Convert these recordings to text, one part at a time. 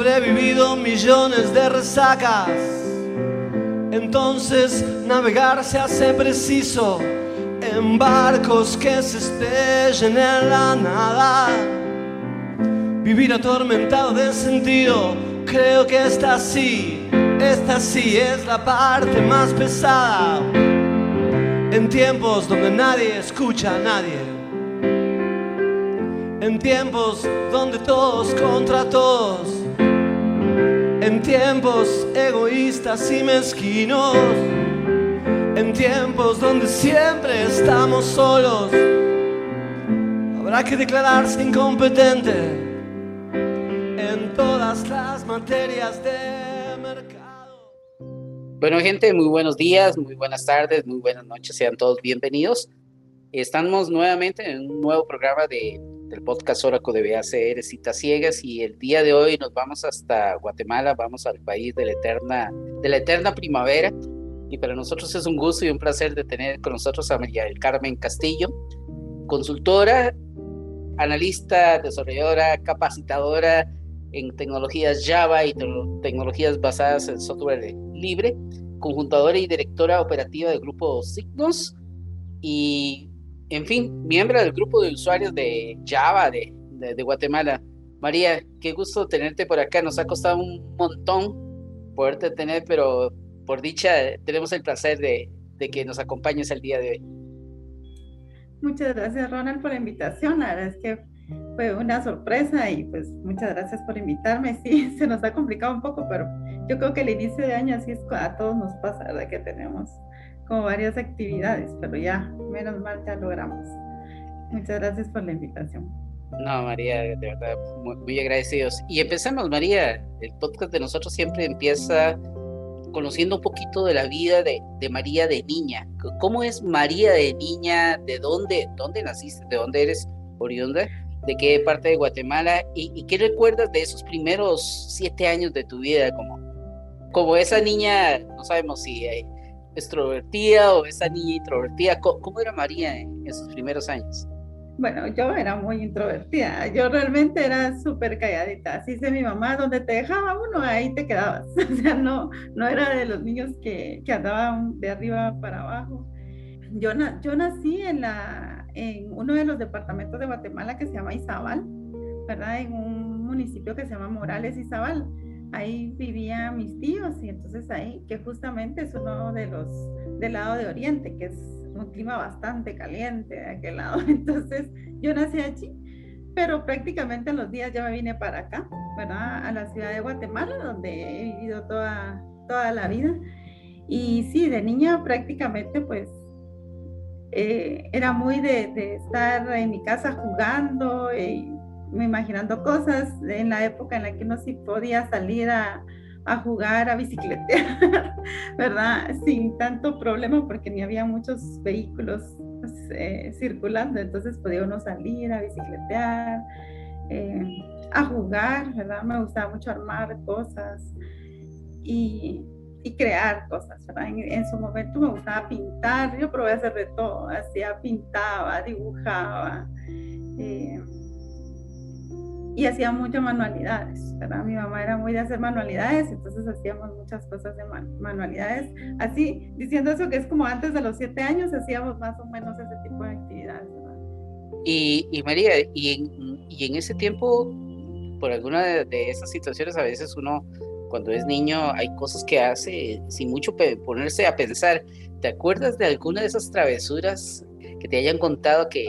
Sobrevivido millones de resacas. Entonces navegar se hace preciso en barcos que se estrellen en la nada. Vivir atormentado de sentido Creo que esta sí, esta sí es la parte más pesada. En tiempos donde nadie escucha a nadie. En tiempos donde todos contra todos. En tiempos egoístas y mezquinos. En tiempos donde siempre estamos solos. Habrá que declararse incompetente todas las materias de mercado. Bueno, gente, muy buenos días, muy buenas tardes, muy buenas noches, sean todos bienvenidos. Estamos nuevamente en un nuevo programa de, del podcast Oracle de BACR Citas Ciegas y el día de hoy nos vamos hasta Guatemala, vamos al país de la eterna, de la eterna primavera. Y para nosotros es un gusto y un placer de tener con nosotros a María del Carmen Castillo, consultora, analista, desarrolladora, capacitadora, en tecnologías Java y tecnologías basadas en software libre, conjuntadora y directora operativa del grupo Signos y, en fin, miembro del grupo de usuarios de Java de, Guatemala. María, qué gusto tenerte por acá. Nos ha costado un montón poderte tener, pero por dicha tenemos el placer de, de que nos acompañes el día de hoy. Muchas gracias, Ronald, por la invitación. La verdad es que fue una sorpresa y pues muchas gracias por invitarme. Sí, se nos ha complicado un poco, pero yo creo que el inicio de año así es a todos nos pasa, ¿verdad? Que tenemos como varias actividades, pero ya, menos mal, ya logramos. Muchas gracias por la invitación. No, María, de verdad, muy, agradecidos. Y empecemos, María. El podcast de nosotros siempre empieza conociendo un poquito de la vida de, de, María de niña. ¿Cómo es María de niña? ¿De dónde, dónde naciste? ¿De dónde eres oriunda? de qué parte de Guatemala y, qué recuerdas de esos primeros siete años de tu vida como, como esa niña, no sabemos si eh, extrovertida o esa niña introvertida, ¿cómo, era María en esos primeros años? Bueno, yo era muy introvertida, yo realmente era súper calladita, así dice mi mamá, donde te dejaba uno, ahí te quedabas, o sea, no, no era de los niños que, que andaban de arriba para abajo. Yo, yo nací en la, en uno de los departamentos de Guatemala que se llama Izabal, ¿verdad? En un municipio que se llama Morales Izabal. Ahí vivían mis tíos y entonces ahí, que justamente es uno de los del lado de Oriente, que es un clima bastante caliente de aquel lado. Entonces yo nací allí, pero prácticamente en los días ya me vine para acá, ¿verdad? A la ciudad de Guatemala, donde he vivido toda, toda la vida. Y sí, de niña prácticamente pues eh, era muy de, estar en mi casa jugando, y me imaginando cosas en la época en la que uno sí podía salir a, jugar, a bicicletear, ¿verdad? Sin tanto problema porque ni había muchos vehículos pues, eh, circulando, entonces podía uno salir a bicicletear, eh, a jugar, ¿verdad? Me gustaba mucho armar cosas y y crear cosas, ¿verdad? En, su momento me gustaba pintar, yo probé a hacer de todo, hacía, pintaba, dibujaba, Eh, y hacía muchas manualidades, ¿verdad? Mi mamá era muy de hacer manualidades, entonces hacíamos muchas cosas de manualidades. Así, diciendo eso que es como antes de los siete años, hacíamos más o menos ese tipo de actividades, ¿verdad? Y, y María, y en, y en ese tiempo, por alguna de, de esas situaciones, a veces uno cuando es niño hay cosas que hace sin mucho ponerse a pensar. ¿Te acuerdas de alguna de esas travesuras que te hayan contado que,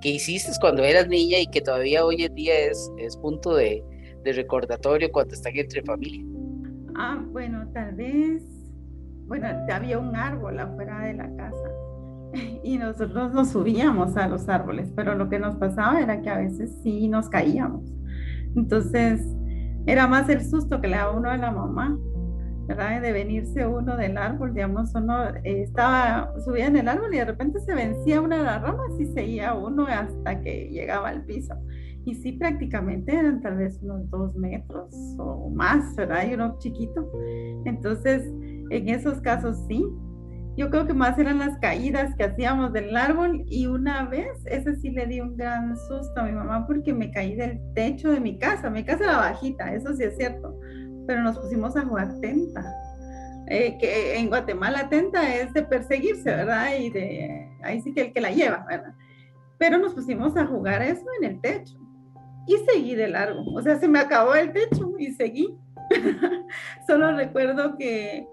que hiciste cuando eras niña y que todavía hoy en día es, es punto de, de recordatorio cuando están entre familia? Ah, bueno, tal vez, bueno, había un árbol afuera de la casa y nosotros nos subíamos a los árboles, pero lo que nos pasaba era que a veces sí nos caíamos. Entonces, era más el susto que le daba uno a la mamá, ¿verdad? De venirse uno del árbol, digamos, uno eh, estaba, subía en el árbol y de repente se vencía una de las ramas y seguía uno hasta que llegaba al piso. Y sí, prácticamente eran tal vez unos dos metros o más, ¿verdad? Y uno chiquito. Entonces, en esos casos sí, yo creo que más eran las caídas que hacíamos del árbol y una vez, ese sí le di un gran susto a mi mamá porque me caí del techo de mi casa. Mi casa era bajita, eso sí es cierto, pero nos pusimos a jugar tenta. Eh, que en Guatemala tenta es de perseguirse, ¿verdad? Y de ahí sí que el que la lleva, ¿verdad? Pero nos pusimos a jugar eso en el techo y seguí de largo. O sea, se me acabó el techo y seguí. Solo recuerdo que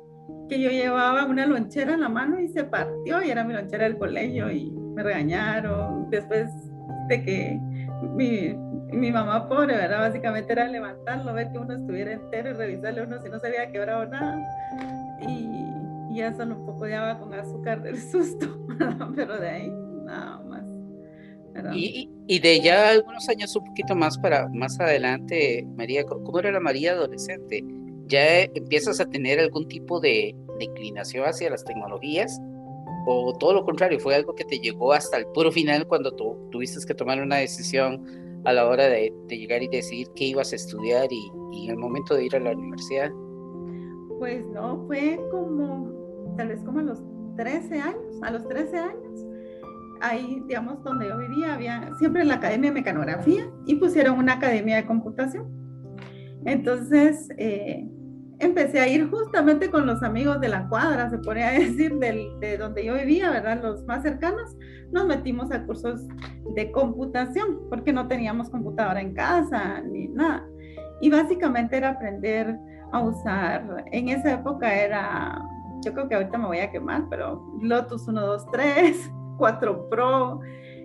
que yo llevaba una lonchera en la mano y se partió y era mi lonchera del colegio y me regañaron. Después de que mi, mi mamá pobre, ¿verdad? Básicamente era levantarlo, ver que uno estuviera entero y revisarle uno si no se había quebrado nada. Y, y ya solo un poco de agua con azúcar del susto, pero de ahí nada más. Y, y, de ya algunos años un poquito más para más adelante, María, ¿cómo era la María adolescente? ya empiezas a tener algún tipo de, inclinación hacia las tecnologías o todo lo contrario, fue algo que te llegó hasta el puro final cuando tú tuviste que tomar una decisión a la hora de, llegar y decidir qué ibas a estudiar y, en el momento de ir a la universidad? Pues no, fue como, tal vez como a los 13 años, a los 13 años, ahí, digamos, donde yo vivía, había siempre la Academia de Mecanografía y pusieron una Academia de Computación. Entonces, eh, empecé a ir justamente con los amigos de la cuadra, se podría decir, de donde yo vivía, ¿verdad? Los más cercanos, nos metimos a cursos de computación, porque no teníamos computadora en casa ni nada. Y básicamente era aprender a usar, en esa época era, yo creo que ahorita me voy a quemar, pero Lotus 123, 4 Pro,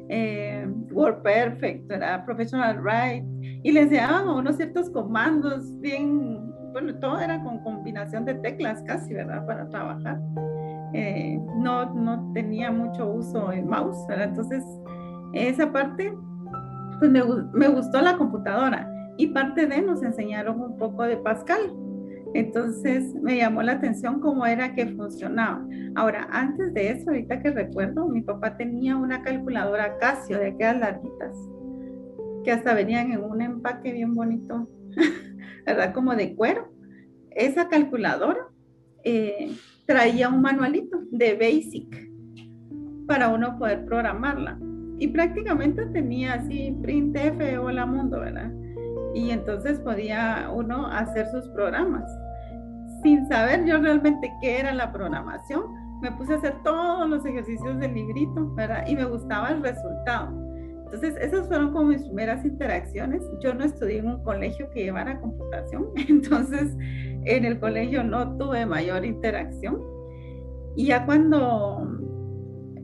eh, WordPerfect, era Professional Write, y le enseñaban a unos ciertos comandos bien bueno, todo era con combinación de teclas casi, ¿verdad? Para trabajar. Eh, no, no tenía mucho uso el mouse, ¿verdad? Entonces, esa parte, pues me, me gustó la computadora y parte de nos enseñaron un poco de Pascal. Entonces me llamó la atención cómo era que funcionaba. Ahora, antes de eso, ahorita que recuerdo, mi papá tenía una calculadora Casio de aquellas larguitas, que hasta venían en un empaque bien bonito. ¿verdad? Como de cuero. Esa calculadora eh, traía un manualito de Basic para uno poder programarla. Y prácticamente tenía así printf o la mundo, ¿verdad? Y entonces podía uno hacer sus programas. Sin saber yo realmente qué era la programación, me puse a hacer todos los ejercicios del librito, ¿verdad? Y me gustaba el resultado. Entonces, esas fueron como mis primeras interacciones. Yo no estudié en un colegio que llevara computación, entonces en el colegio no tuve mayor interacción. Y ya cuando,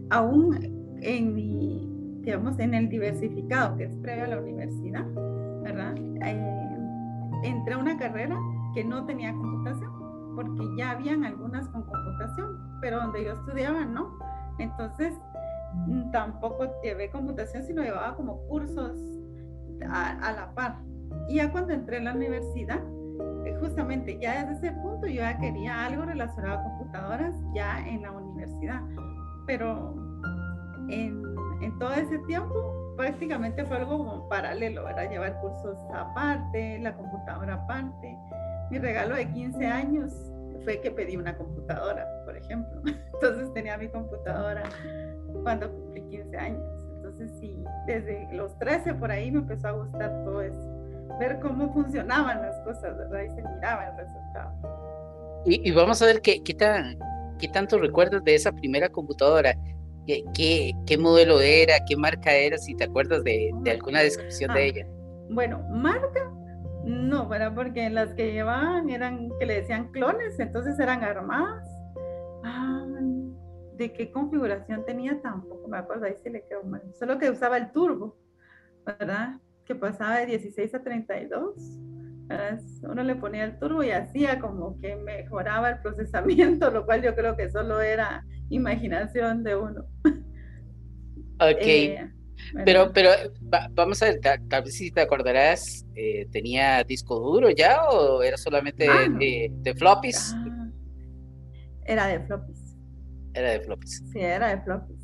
aún en mi, digamos, en el diversificado, que es previo a la universidad, ¿verdad? Eh, entré a una carrera que no tenía computación, porque ya habían algunas con computación, pero donde yo estudiaba no. Entonces, tampoco llevé computación, sino llevaba como cursos a, la par. Y ya cuando entré en la universidad, eh, justamente ya desde ese punto yo ya quería algo relacionado a computadoras ya en la universidad. Pero en, en todo ese tiempo prácticamente fue algo como paralelo, ¿verdad? Llevar cursos aparte, la computadora aparte. Mi regalo de 15 años fue que pedí una computadora, por ejemplo. Entonces tenía mi computadora cuando cumplí 15 años. Entonces sí, desde los 13 por ahí me empezó a gustar todo eso, ver cómo funcionaban las cosas, ¿verdad? Y se miraba el resultado. Y, vamos a ver qué, qué, tan, qué tanto recuerdas de esa primera computadora. ¿Qué, qué, qué modelo era? ¿Qué marca era? Si te acuerdas de, de alguna descripción de ah, ella. Bueno, marca no, ¿verdad? Porque las que llevaban eran que le decían clones, entonces eran armadas. Ah, ¿de qué configuración tenía? Tampoco me acuerdo, ahí sí le quedó mal. Solo que usaba el turbo, ¿verdad? Que pasaba de 16 a 32. ¿verdad? Uno le ponía el turbo y hacía como que mejoraba el procesamiento, lo cual yo creo que solo era imaginación de uno. Ok. Eh, pero, pero vamos a ver, tal, vez si te acordarás, eh, ¿tenía disco duro ya o era solamente ah, de, de, floppies? Ah, era de floppies. Era de floppies. Sí, era de floppies.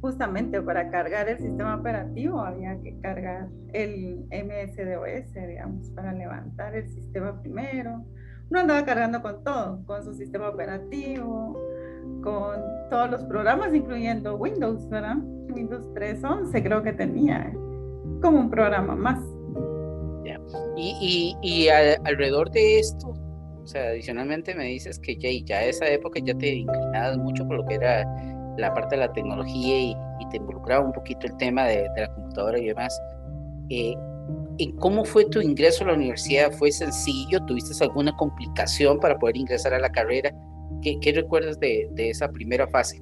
Justamente para cargar el sistema operativo había que cargar el MSDOS, digamos, para levantar el sistema primero. Uno andaba cargando con todo, con su sistema operativo, con todos los programas, incluyendo Windows, ¿verdad? Windows 3.11 creo que tenía como un programa más. Y, y, alrededor de esto, o sea, adicionalmente me dices que ya, ya esa época ya te inclinabas mucho por lo que era la parte de la tecnología y, te involucraba un poquito el tema de, la computadora y demás. Eh, ¿Cómo fue tu ingreso a la universidad? ¿Fue sencillo? ¿Tuviste alguna complicación para poder ingresar a la carrera? ¿Qué, qué recuerdas de, de, esa primera fase?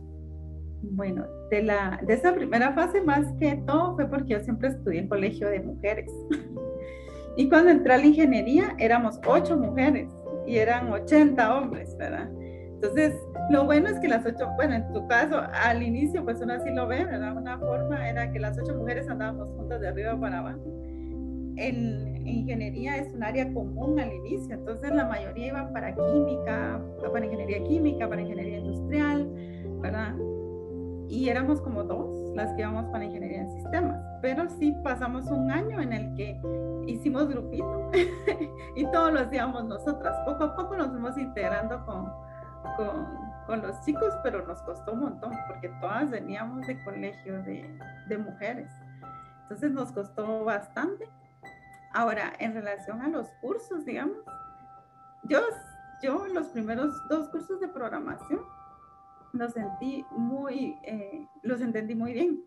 Bueno, de, la, de esa primera fase más que todo fue porque yo siempre estudié en colegio de mujeres. y cuando entré a la ingeniería éramos ocho mujeres y eran 80 hombres, ¿verdad? Entonces, lo bueno es que las ocho, bueno, en tu caso, al inicio, pues uno así lo ve, ¿verdad? Una forma era que las ocho mujeres andábamos juntas de arriba para abajo. En ingeniería es un área común al inicio, entonces la mayoría iban para química, para ingeniería química, para ingeniería industrial, ¿verdad? y éramos como dos las que íbamos para ingeniería en sistemas, pero sí pasamos un año en el que hicimos grupito y todo lo hacíamos nosotras. Poco a poco nos fuimos integrando con, con, los chicos, pero nos costó un montón porque todas veníamos de colegio de, mujeres. Entonces nos costó bastante. Ahora, en relación a los cursos, digamos, yo, yo los primeros dos cursos de programación lo sentí muy, eh, los entendí muy bien.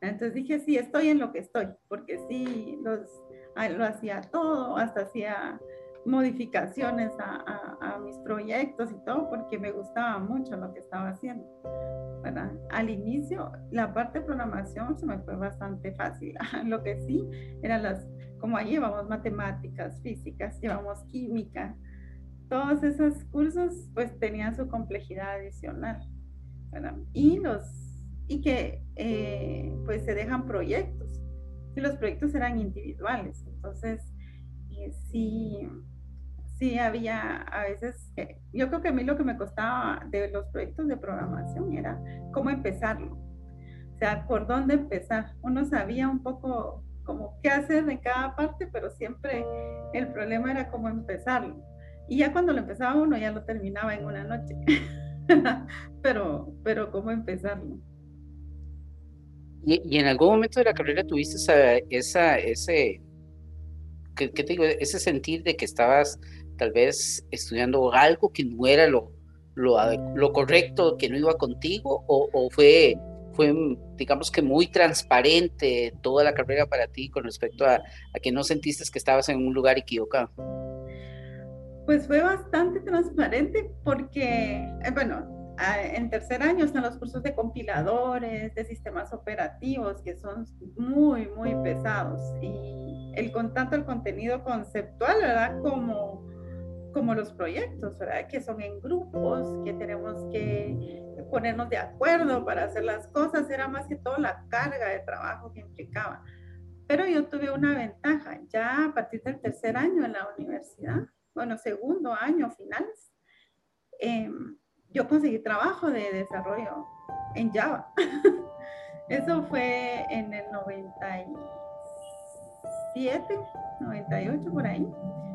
Entonces dije, sí, estoy en lo que estoy, porque sí, los, ah, lo hacía todo, hasta hacía modificaciones a, a, mis proyectos y todo, porque me gustaba mucho lo que estaba haciendo. ¿verdad? Al inicio, la parte de programación se me fue bastante fácil. lo que sí, eran las, como ahí llevamos matemáticas, físicas, llevamos química, todos esos cursos pues tenían su complejidad adicional. Y, los, y que eh, pues se dejan proyectos. Y los proyectos eran individuales, entonces eh, sí, sí había a veces, yo creo que a mí lo que me costaba de los proyectos de programación era cómo empezarlo. O sea, por dónde empezar. Uno sabía un poco como qué hacer en cada parte, pero siempre el problema era cómo empezarlo. Y ya cuando lo empezaba uno, ya lo terminaba en una noche. pero, pero ¿cómo empezarlo? ¿Y, ¿Y, en algún momento de la carrera tuviste esa, esa ese, ¿qué, te digo? ese sentir de que estabas tal vez estudiando algo que no era lo, lo, lo correcto, que no iba contigo, o, o, fue, fue, digamos que muy transparente toda la carrera para ti con respecto a, a que no sentiste que estabas en un lugar equivocado? Pues fue bastante transparente porque, eh, bueno, en tercer año están los cursos de compiladores, de sistemas operativos, que son muy, muy pesados. Y el con tanto el contenido conceptual, ¿verdad? Como, como los proyectos, ¿verdad? Que son en grupos, que tenemos que ponernos de acuerdo para hacer las cosas. Era más que todo la carga de trabajo que implicaba. Pero yo tuve una ventaja. Ya a partir del tercer año en la universidad, bueno, segundo año, finales, em, yo conseguí trabajo de desarrollo en Java. Eso fue en el 97, 98 por ahí.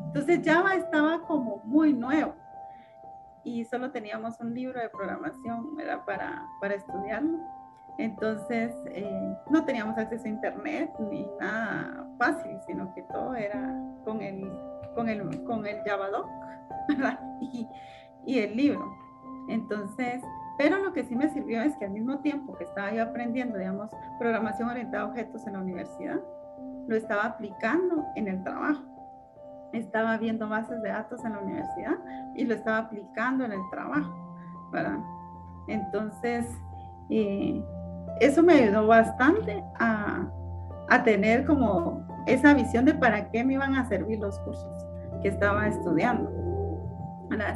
Entonces Java estaba como muy nuevo y solo teníamos un libro de programación era para, para estudiarlo. Entonces, eh, no teníamos acceso a internet ni nada fácil, sino que todo era con el, con el, con el Javadoc y, y el libro. Entonces, pero lo que sí me sirvió es que al mismo tiempo que estaba yo aprendiendo, digamos, programación orientada a objetos en la universidad, lo estaba aplicando en el trabajo. Estaba viendo bases de datos en la universidad y lo estaba aplicando en el trabajo. Entonces, eh, eso me ayudó bastante a tener como esa visión de para qué me iban a servir los cursos que estaba estudiando.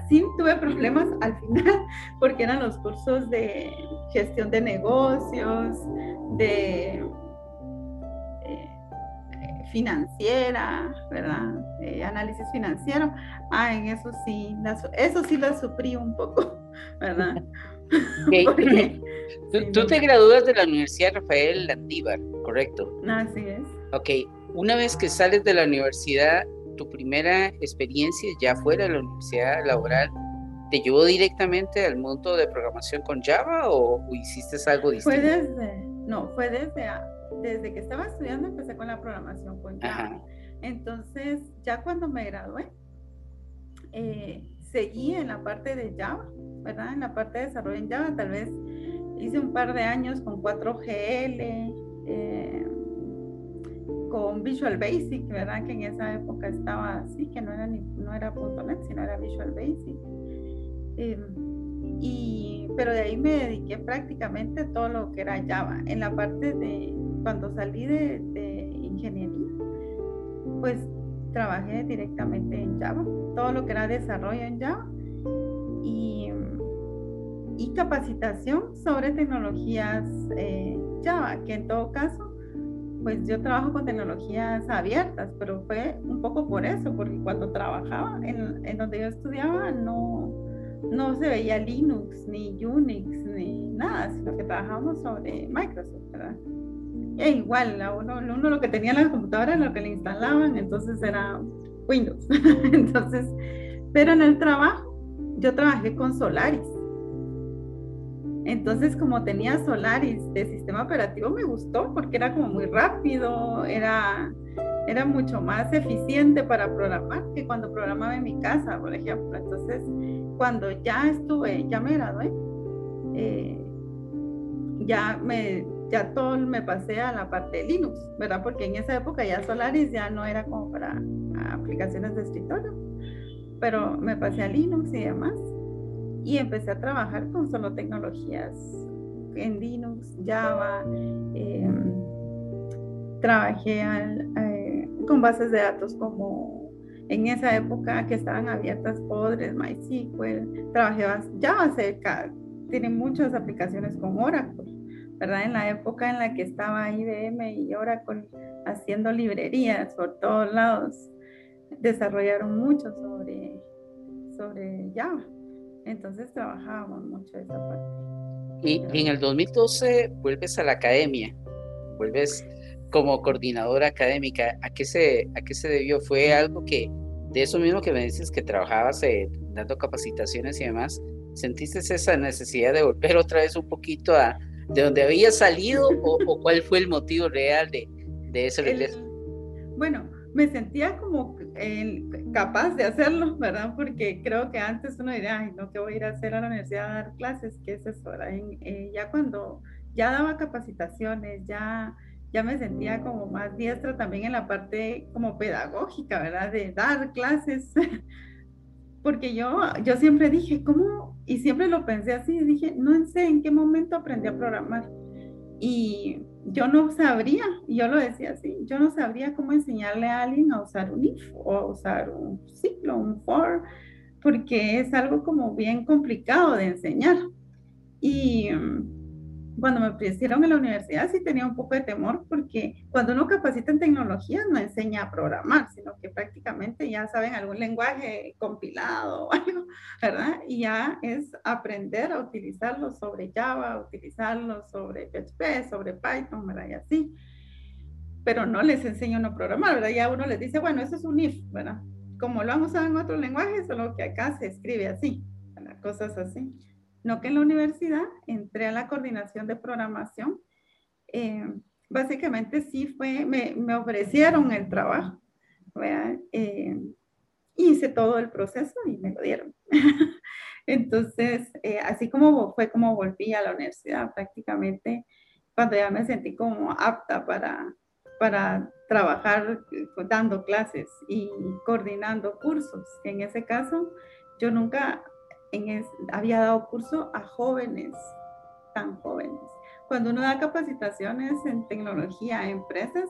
Sí tuve problemas al final porque eran los cursos de gestión de negocios, de financiera, ¿verdad? Eh, análisis financiero. Ah, en eso sí, eso sí lo sufrí un poco, ¿verdad? tú, te gradúas de la Universidad Rafael Landívar, ¿correcto? Así es. Ok, una vez que sales de la universidad, tu primera experiencia ya fuera de la universidad laboral, ¿te llevó directamente al mundo de programación con Java o, hiciste algo distinto? Fue desde, no, fue desde desde que estaba estudiando empecé con la programación con Java. Entonces, ya cuando me gradué, eh, seguí en la parte de Java, ¿verdad? En la parte de desarrollo en Java, tal vez hice un par de años con 4GL, eh, con Visual Basic, ¿verdad? Que en esa época estaba así, que no era, ni, no era .NET, sino era Visual Basic. Em, y, pero de ahí me dediqué prácticamente todo lo que era Java. En la parte de cuando salí de, ingeniería, pues trabajé directamente en Java, todo lo que era desarrollo en Java y, y capacitación sobre tecnologías eh, Java, que en todo caso, pues yo trabajo con tecnologías abiertas, pero fue un poco por eso, porque cuando trabajaba en, en donde yo estudiaba no, no se veía Linux, ni Unix, ni nada, sino que trabajábamos sobre Microsoft, ¿verdad? E igual, uno, uno lo que tenía en la computadora lo que le instalaban, entonces era Windows. entonces, pero en el trabajo, yo trabajé con Solaris. Entonces, como tenía Solaris de sistema operativo, me gustó porque era como muy rápido, era, era mucho más eficiente para programar que cuando programaba en mi casa, por ejemplo. Entonces, cuando ya estuve, ya me gradué, eh, ya me ya todo me pasé a la parte de Linux, ¿verdad? Porque en esa época ya Solaris ya no era como para aplicaciones de escritorio, pero me pasé a Linux y demás. Y empecé a trabajar con solo tecnologías en Linux, Java. Em, trabajé eh, con bases de datos como en esa época que estaban abiertas Podres, MySQL. Trabajé Java cerca, tiene muchas aplicaciones con Oracle ¿verdad? En la época en la que estaba IBM y Oracle haciendo librerías por todos lados, desarrollaron mucho sobre, sobre Java. Entonces trabajábamos mucho esa parte. Y, en el 2012 vuelves a la academia, vuelves como coordinadora académica. ¿A qué se, a qué se debió? ¿Fue algo que, de eso mismo que me dices, que trabajabas eh, dando capacitaciones y demás, sentiste esa necesidad de volver otra vez un poquito a, de dónde había salido o, cuál fue el motivo real de, de ese regreso? bueno, me sentía como capaz de hacerlo, ¿verdad? Porque creo que antes uno diría, ay, no, que voy a ir a hacer a la universidad a dar clases, ¿qué es eso? Eh, ya cuando ya daba capacitaciones, ya, ya me sentía como más diestra también en la parte como pedagógica, ¿verdad? De dar clases. Porque yo, yo siempre dije, ¿cómo y siempre lo pensé así, dije, no sé en qué momento aprendí a programar. Y yo no sabría, yo lo decía así, yo no sabría cómo enseñarle a alguien a usar un if o a usar un ciclo, un for, porque es algo como bien complicado de enseñar. Y cuando me ofrecieron en la universidad sí tenía un poco de temor porque cuando uno capacita en tecnología no enseña a programar, sino que prácticamente ya saben algún lenguaje compilado o algo, ¿verdad? Y ya es aprender a utilizarlo sobre Java, utilizarlo sobre PHP, sobre Python, ¿verdad? Y así. Pero no les enseño a programar, ¿verdad? Ya uno les dice, bueno, eso es un if, ¿verdad? Como lo han usado en otros lenguajes, solo que acá se escribe así, ¿verdad? cosas así. No que en la universidad entré a la coordinación de programación. Eh, básicamente sí fue, me, me ofrecieron el trabajo, eh, hice todo el proceso y me lo dieron. Entonces, eh, así como fue como volví a la universidad prácticamente, cuando ya me sentí como apta para, para trabajar dando clases y coordinando cursos. En ese caso, yo nunca en había dado curso a jóvenes, tan jóvenes. Cuando uno da capacitaciones en tecnología a empresas,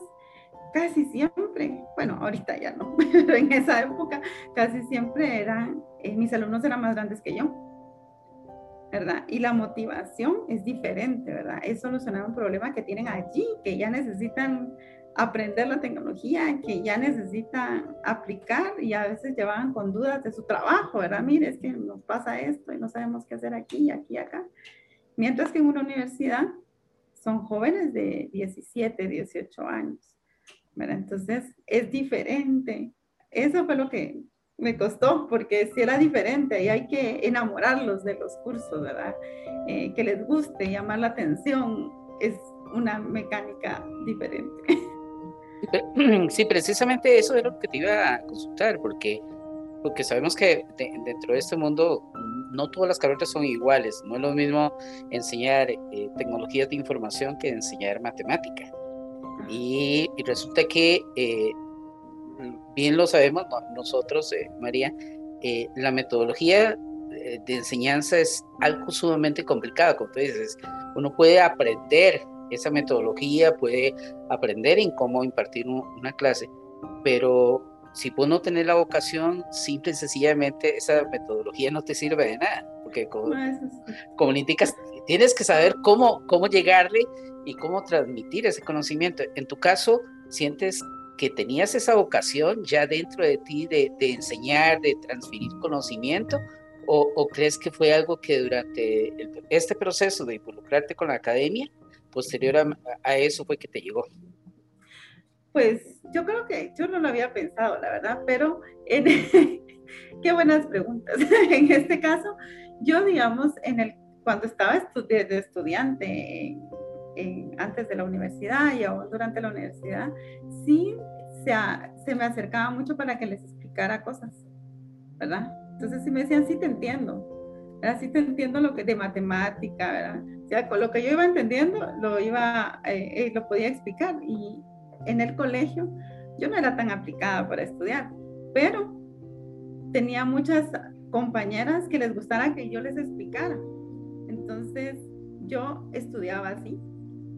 casi siempre, bueno, ahorita ya no, pero en esa época casi siempre eran, eh, mis alumnos eran más grandes que yo, ¿verdad? Y la motivación es diferente, ¿verdad? Es solucionar un problema que tienen allí, que ya necesitan aprender la tecnología, que ya necesitan aplicar y a veces llevaban con dudas de su trabajo, ¿verdad? Mire, es que nos pasa esto y no sabemos qué hacer aquí, aquí, acá. Mientras que en una universidad son jóvenes de 17, 18 años, ¿verdad? Entonces es diferente. Eso fue lo que me costó, porque si era diferente y hay que enamorarlos de los cursos, ¿verdad? Eh, que les guste, llamar la atención, es una mecánica diferente. Sí, precisamente eso era lo que te iba a consultar, porque, porque sabemos que dentro de este mundo no todas las carreras son iguales. No es lo mismo enseñar eh, tecnologías de información que enseñar matemática. Y, resulta que, eh, bien lo sabemos nosotros, eh, María, la metodología de enseñanza es algo sumamente complicado, como tú dices. Uno puede aprender esa metodología, puede aprender en cómo impartir una clase, pero si vos no tenés la vocación, simple y sencillamente esa metodología no te sirve de nada, porque como, como le indicas, tienes que saber cómo, cómo llegarle y cómo transmitir ese conocimiento. En tu caso, sientes que tenías esa vocación ya dentro de ti de, de enseñar, de transferir conocimiento, o, o, crees que fue algo que durante este proceso de involucrarte con la academia posterior a, eso fue que te llegó? Pues yo creo que yo no lo había pensado, la verdad, pero en, qué buenas preguntas. en este caso, yo digamos, en el, cuando estaba de estudiante antes de la universidad y aún durante la universidad, sí se, se me acercaba mucho para que les explicara cosas, ¿verdad? Entonces sí me decían, sí te entiendo, ¿verdad? Sí te entiendo lo que de matemática, ¿verdad? Con lo que yo iba entendiendo lo iba, eh, eh, lo podía explicar y en el colegio yo no era tan aplicada para estudiar, pero tenía muchas compañeras que les gustara que yo les explicara. Entonces yo estudiaba así,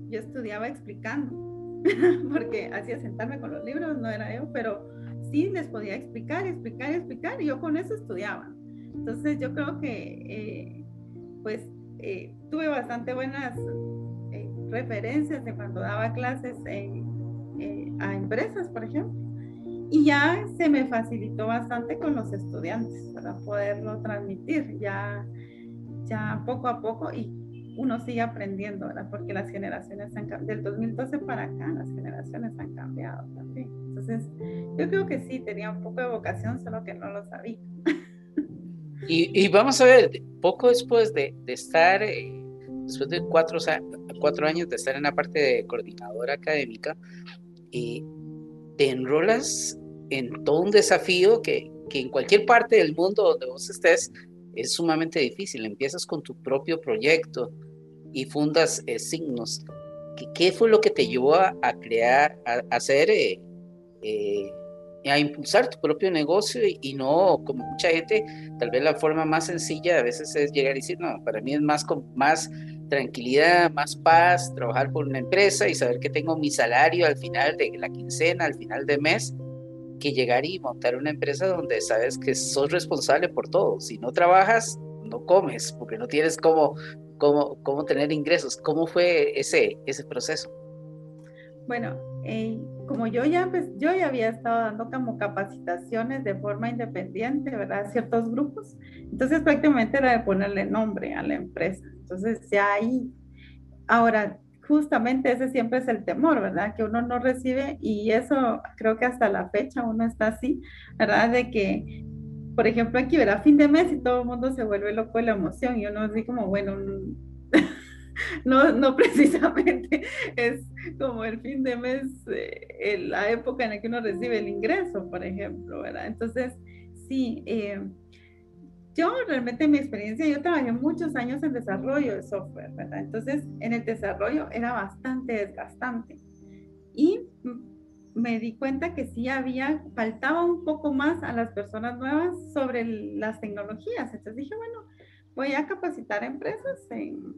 yo estudiaba explicando, porque hacía sentarme con los libros, no era yo, pero sí les podía explicar, explicar, explicar, y yo con eso estudiaba. Entonces yo creo que, eh, pues, eh, tuve bastante buenas eh, referencias de cuando daba clases eh, a empresas, por ejemplo. Y ya se me facilitó bastante con los estudiantes para poderlo transmitir, ya, ya poco a poco y uno sigue aprendiendo, ¿verdad? Porque las generaciones han cambiado, del 2012 para acá, las generaciones han cambiado también. Entonces, yo creo que sí, tenía un poco de vocación, solo que no lo sabía. Y, vamos a ver, poco después de, estar, eh, después de cuatro, cuatro años de estar en la parte de coordinadora académica, y te enrolas en todo un desafío que, que en cualquier parte del mundo donde vos estés es sumamente difícil. Empiezas con tu propio proyecto y fundas eh, signos. ¿Qué, ¿Qué, fue lo que te llevó a, crear, a, hacer eh, a impulsar tu propio negocio y, no como mucha gente, tal vez la forma más sencilla a veces es llegar y decir, no, para mí es más, más tranquilidad, más paz, trabajar por una empresa y saber que tengo mi salario al final de la quincena, al final de mes, que llegar y montar una empresa donde sabes que sos responsable por todo. Si no trabajas, no comes, porque no tienes cómo, cómo, cómo tener ingresos. ¿Cómo fue ese, ese proceso? Bueno, eh, como yo ya, yo ya había estado dando como capacitaciones de forma independiente, ¿verdad? Ciertos grupos. Entonces prácticamente era de ponerle nombre a la empresa. Entonces ya ahí, ahora, justamente ese siempre es el temor, ¿verdad? Que uno no recibe y eso creo que hasta la fecha uno está así, ¿verdad? De que por ejemplo, aquí verá fin de mes y todo el mundo se vuelve loco de la emoción y uno así como, bueno, no, no precisamente es como el fin de mes, eh, la época en la que uno recibe el ingreso, por ejemplo, ¿verdad? Entonces, sí, eh, yo realmente en mi experiencia, yo trabajé muchos años en desarrollo de software, ¿verdad? Entonces, en el desarrollo era bastante desgastante. Y me di cuenta que sí había, faltaba un poco más a las personas nuevas sobre las tecnologías. Entonces dije, bueno, voy a capacitar empresas en,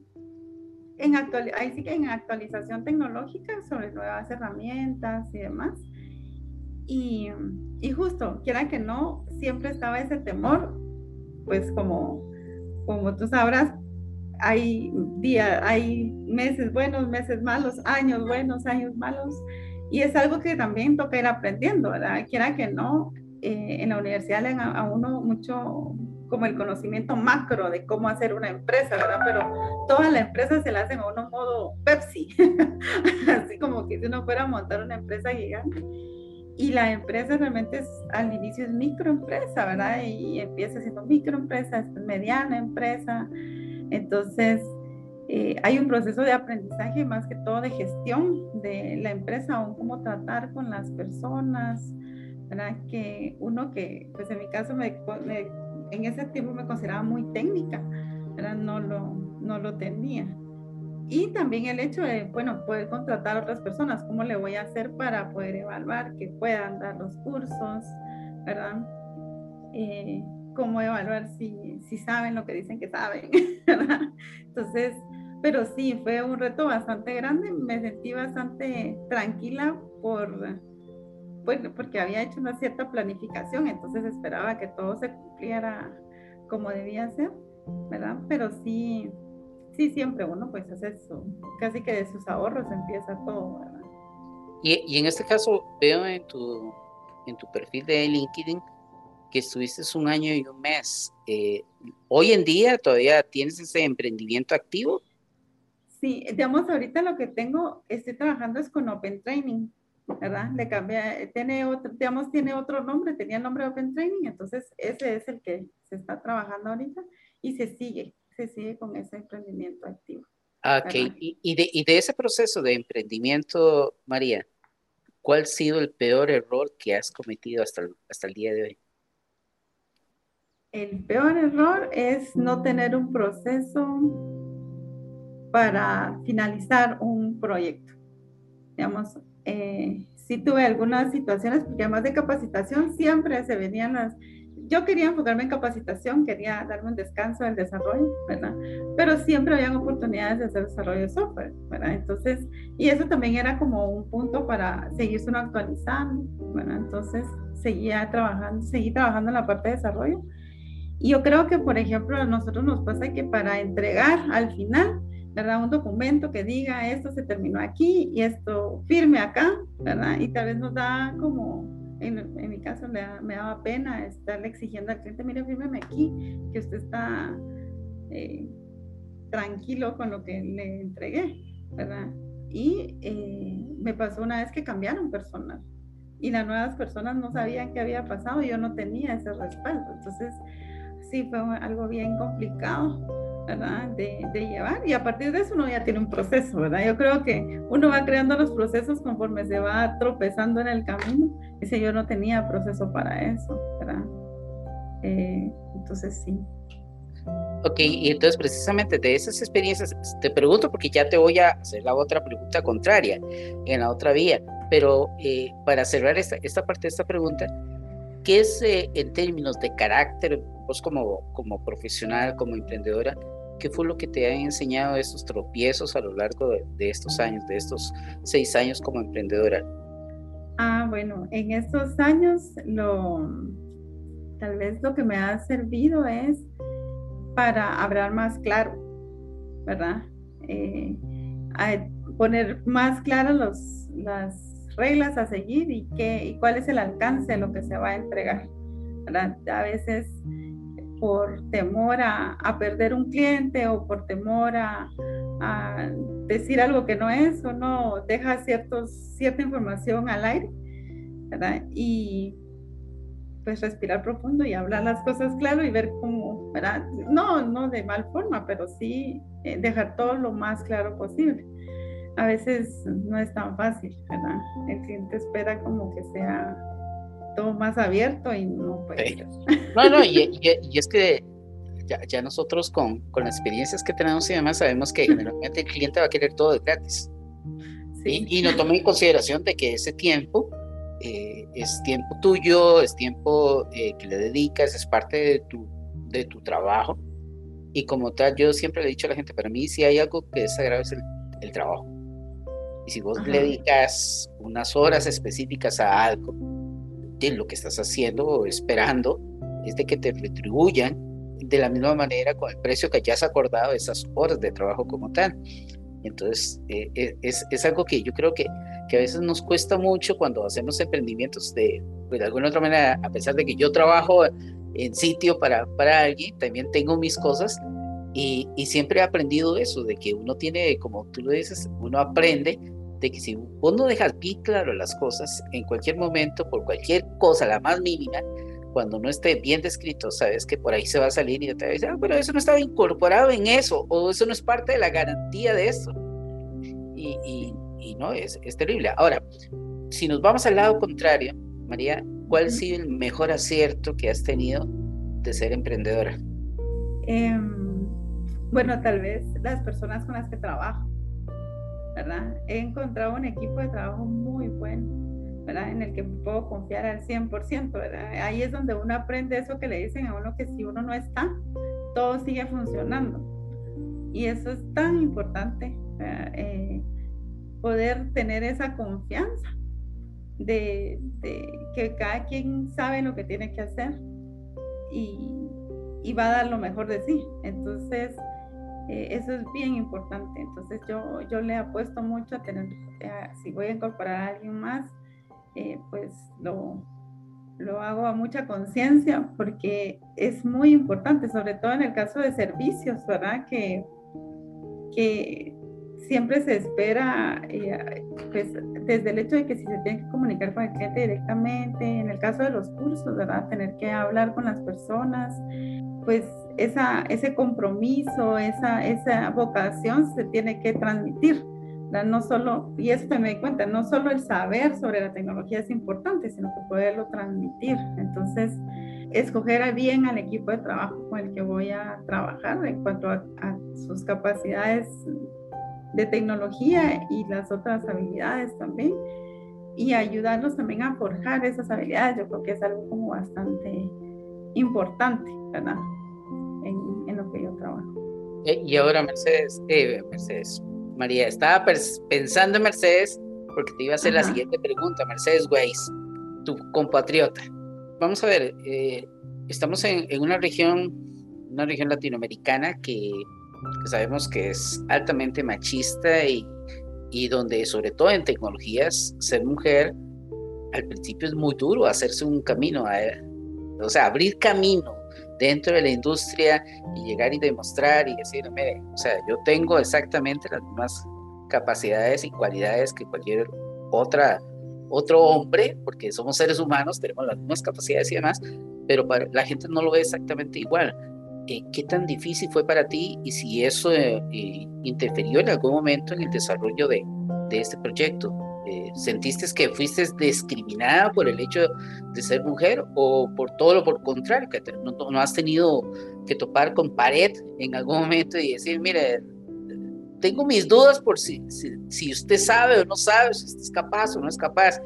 en, actual, ahí sí que en actualización tecnológica sobre nuevas herramientas y demás. Y, y justo, quiera que no, siempre estaba ese temor, pues como, como tú sabrás, hay días, hay meses buenos, meses malos, años buenos, años malos. Y es algo que también toca ir aprendiendo, ¿verdad? Quiera que no, eh, en la universidad le dan a, uno mucho como el conocimiento macro de cómo hacer una empresa, ¿verdad? Pero toda la empresa se la hacen a uno modo Pepsi, así como que si uno fuera a montar una empresa gigante. Y la empresa realmente es, al inicio es microempresa, ¿verdad? Y empieza siendo microempresa, es mediana empresa. Entonces, eh, hay un proceso de aprendizaje más que todo de gestión de la empresa, aún cómo tratar con las personas, ¿verdad? Que uno que, pues en mi caso, me, en ese tiempo me consideraba muy técnica. No lo, no lo tenía. Y también el hecho de, bueno, poder contratar a otras personas, ¿cómo le voy a hacer para poder evaluar que puedan dar los cursos, ¿verdad? Eh, cómo evaluar si, si saben lo que dicen que saben, ¿verdad? Entonces, pero sí, fue un reto bastante grande, me sentí bastante tranquila por, bueno, porque había hecho una cierta planificación, entonces esperaba que todo se cumpliera como debía ser, ¿verdad? Pero sí, sí, siempre uno pues hace eso, casi que de sus ahorros empieza todo, ¿verdad? Y, y en este caso veo en tu, en tu perfil de LinkedIn que estuviste un año y un mes. Eh, ¿Hoy en día todavía tienes ese emprendimiento activo? Sí, digamos, ahorita lo que tengo, estoy trabajando es con Open Training, ¿verdad? Le cambia, tiene otro, digamos, tiene otro nombre, tenía el nombre Open Training, entonces ese es el que se está trabajando ahorita y se sigue, se sigue con ese emprendimiento activo. Ah, ok, y, y, de, y de ese proceso de emprendimiento, María, ¿cuál ha sido el peor error que has cometido hasta hasta el día de hoy? El peor error es no tener un proceso para finalizar un proyecto. Digamos, eh, sí tuve algunas situaciones, porque además de capacitación siempre se venían las... Yo quería enfocarme en capacitación, quería darme un descanso del desarrollo, ¿verdad? Pero siempre habían oportunidades de hacer desarrollo de software, ¿verdad? Entonces, y eso también era como un punto para seguirse uno actualizando, ¿verdad? Entonces, seguía trabajando, seguí trabajando en la parte de desarrollo y yo creo que, por ejemplo, a nosotros nos pasa que para entregar al final, ¿verdad? Un documento que diga esto se terminó aquí y esto firme acá, ¿verdad? Y tal vez nos da como, en, en mi caso me, me, daba pena estarle exigiendo al cliente, mire, fírmeme aquí, que usted está eh, tranquilo con lo que le entregué, ¿verdad? Y eh, me pasó una vez que cambiaron personal y las nuevas personas no sabían qué había pasado, yo no tenía ese respaldo. Entonces, sí fue algo bien complicado, ¿verdad? De, de, llevar. Y a partir de eso uno ya tiene un proceso, ¿verdad? Yo creo que uno va creando los procesos conforme se va tropezando en el camino. Dice, yo no tenía proceso para eso, ¿verdad? Eh, entonces sí. Ok, y entonces precisamente de esas experiencias, te pregunto porque ya te voy a hacer la otra pregunta contraria, en la otra vía, pero eh, para cerrar esta, esta parte de esta pregunta, ¿qué es eh, en términos de carácter, vos como, como profesional, como emprendedora, qué fue lo que te han enseñado estos tropiezos a lo largo de, estos años, de estos seis años como emprendedora? Ah, bueno, en estos años lo, tal vez lo que me ha servido es para hablar más claro, ¿verdad? Eh, poner más claras las reglas a seguir y, qué, y cuál es el alcance de lo que se va a entregar. A veces por temor a, perder un cliente o por temor a, decir algo que no es, o no deja ciertos, cierta información al aire. ¿verdad? Y, pues respirar profundo y hablar las cosas claro y ver cómo, ¿verdad? No, no de mal forma, pero sí eh, dejar todo lo más claro posible. A veces no es tan fácil, ¿verdad? El cliente espera como que sea todo más abierto y no puede No, no, y, es que ya, nosotros con, con, las experiencias que tenemos y demás sabemos que generalmente el cliente va a querer todo de gratis. Sí. Y, no tome en consideración de que ese tiempo eh, es tiempo tuyo, es tiempo eh, que le dedicas, es parte de tu, de tu trabajo. Y como tal, yo siempre le he dicho a la gente, para mí si hay algo que es sagrado es el, el trabajo. Y si vos le dedicas unas horas específicas a algo, de lo que estás haciendo o esperando es de que te retribuyan de la misma manera con el precio que hayas acordado esas horas de trabajo como tal. Entonces, eh, eh, es, es, algo que yo creo que, que, a veces nos cuesta mucho cuando hacemos emprendimientos de, pues, de alguna otra manera, a pesar de que yo trabajo en sitio para, para alguien, también tengo mis cosas y, y siempre he aprendido eso, de que uno tiene, como tú lo dices, uno aprende de que si vos no dejas bien claro las cosas, en cualquier momento, por cualquier cosa, la más mínima, cuando no esté bien descrito, sabes que por ahí se va a salir y te va a decir, ah, pero eso no estaba incorporado en eso, o eso no es parte de la garantía de eso. Y, y, no, es, es terrible. Ahora, si nos vamos al lado contrario, María, ¿cuál ha sido el mejor acierto que has tenido de ser emprendedora? Em, bueno, tal vez las personas con las que trabajo. ¿Verdad? He encontrado un equipo de trabajo muy bueno, ¿verdad? En el que puedo confiar al 100%, ¿verdad? Ahí es donde uno aprende eso que le dicen a uno que si uno no está, todo sigue funcionando. Y eso es tan importante, eh, poder tener esa confianza de, de, que cada quien sabe lo que tiene que hacer y, y va a dar lo mejor de sí. Entonces, eh, eso es bien importante. Entonces yo, yo le apuesto mucho a tener, eh, si voy a incorporar a alguien más, eh, pues lo, lo hago a mucha conciencia porque es muy importante, sobre todo en el caso de servicios, ¿verdad? Que, que siempre se espera, pues desde el hecho de que si se tiene que comunicar con el cliente directamente, en el caso de los cursos, ¿verdad? Tener que hablar con las personas, pues esa, ese compromiso, esa, esa vocación se tiene que transmitir. No solo, y esto me di cuenta, no solo el saber sobre la tecnología es importante, sino que poderlo transmitir. Entonces, escoger bien al equipo de trabajo con el que voy a trabajar en cuanto a, sus capacidades de tecnología y las otras habilidades también y ayudarlos también a forjar esas habilidades. Yo creo que es algo como bastante importante, ¿verdad? En, lo que yo trabajo. Eh, y ahora, Mercedes, eh, Mercedes, María, estaba pensando en Mercedes porque te iba a hacer la siguiente pregunta, Mercedes Weiss, tu compatriota. Vamos a ver, eh, estamos en, en, una región, una región latinoamericana que, que, sabemos que es altamente machista y, y donde, sobre todo en tecnologías, ser mujer al principio es muy duro hacerse un camino a, o sea, abrir camino dentro de la industria y llegar y demostrar y decir, mire, o sea, yo tengo exactamente las mismas capacidades y cualidades que cualquier otra otro hombre, porque somos seres humanos, tenemos las mismas capacidades y demás, pero para, la gente no lo ve exactamente igual. Eh, ¿Qué tan difícil fue para ti y si eso eh, eh, interfirió en algún momento en el desarrollo de, de este proyecto? Eh, ¿Sentiste que fuiste discriminada por el hecho de ser mujer o por todo lo por contrario, que no, has tenido que topar con pared en algún momento y decir, mire, tengo mis dudas por si, si, usted sabe o no sabe, si es capaz o no es capaz,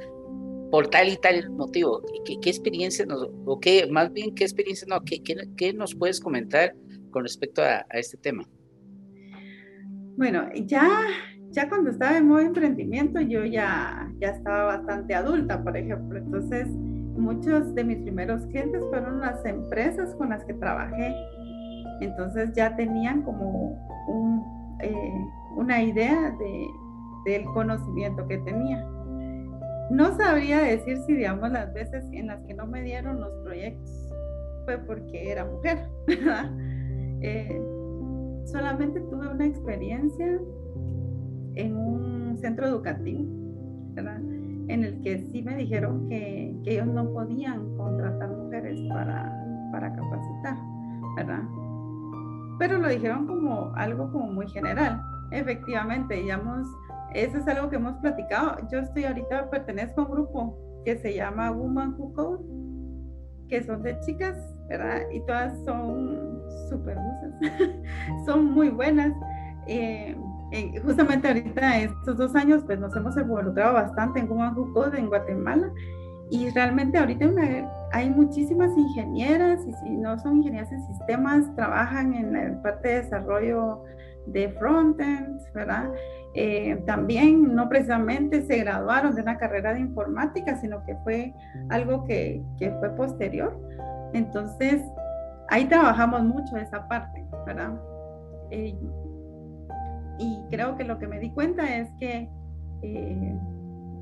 por tal y tal motivo? ¿Qué, qué experiencia nos, o qué, más bien, qué experiencia, no, qué, qué, nos puedes comentar con respecto a, a este tema? Bueno, ya ya cuando estaba en modo emprendimiento yo ya, ya estaba bastante adulta, por ejemplo. Entonces, muchos de mis primeros clientes fueron las empresas con las que trabajé. Entonces ya tenían como un, eh, una idea de, del conocimiento que tenía. No sabría decir si, digamos, las veces en las que no me dieron los proyectos fue porque era mujer. eh, solamente tuve una experiencia en un centro educativo, ¿verdad? en el que sí me dijeron que, que ellos no podían contratar mujeres para, para capacitar, ¿verdad? Pero lo dijeron como algo como muy general. Efectivamente, digamos, eso es algo que hemos platicado. Yo estoy ahorita, pertenezco a un grupo que se llama Woman Who Code, que son de chicas, ¿verdad? Y todas son súper son muy buenas. Eh, justamente ahorita, estos dos años, pues nos hemos involucrado bastante en Woman en Guatemala. Y realmente ahorita hay muchísimas ingenieras y si no son ingenieras en sistemas, trabajan en la parte de desarrollo de frontend, ¿verdad? Eh, también no precisamente se graduaron de una carrera de informática, sino que fue algo que, que fue posterior. Entonces, ahí trabajamos mucho esa parte, ¿verdad? Eh, y creo que lo que me di cuenta es que eh,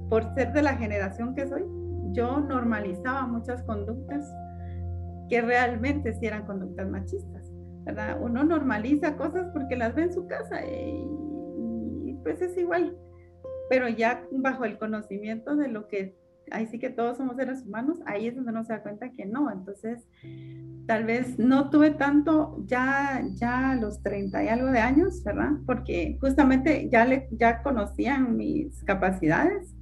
por ser de la generación que soy, yo normalizaba muchas conductas que realmente sí eran conductas machistas, ¿verdad? Uno normaliza cosas porque las ve en su casa y, pues es igual, pero ya bajo el conocimiento de lo que, ahí sí que todos somos seres humanos, ahí es donde uno se da cuenta que no, entonces tal vez no tuve tanto ya, ya los 30 y algo de años, ¿verdad? Porque justamente ya, le, ya conocían mis capacidades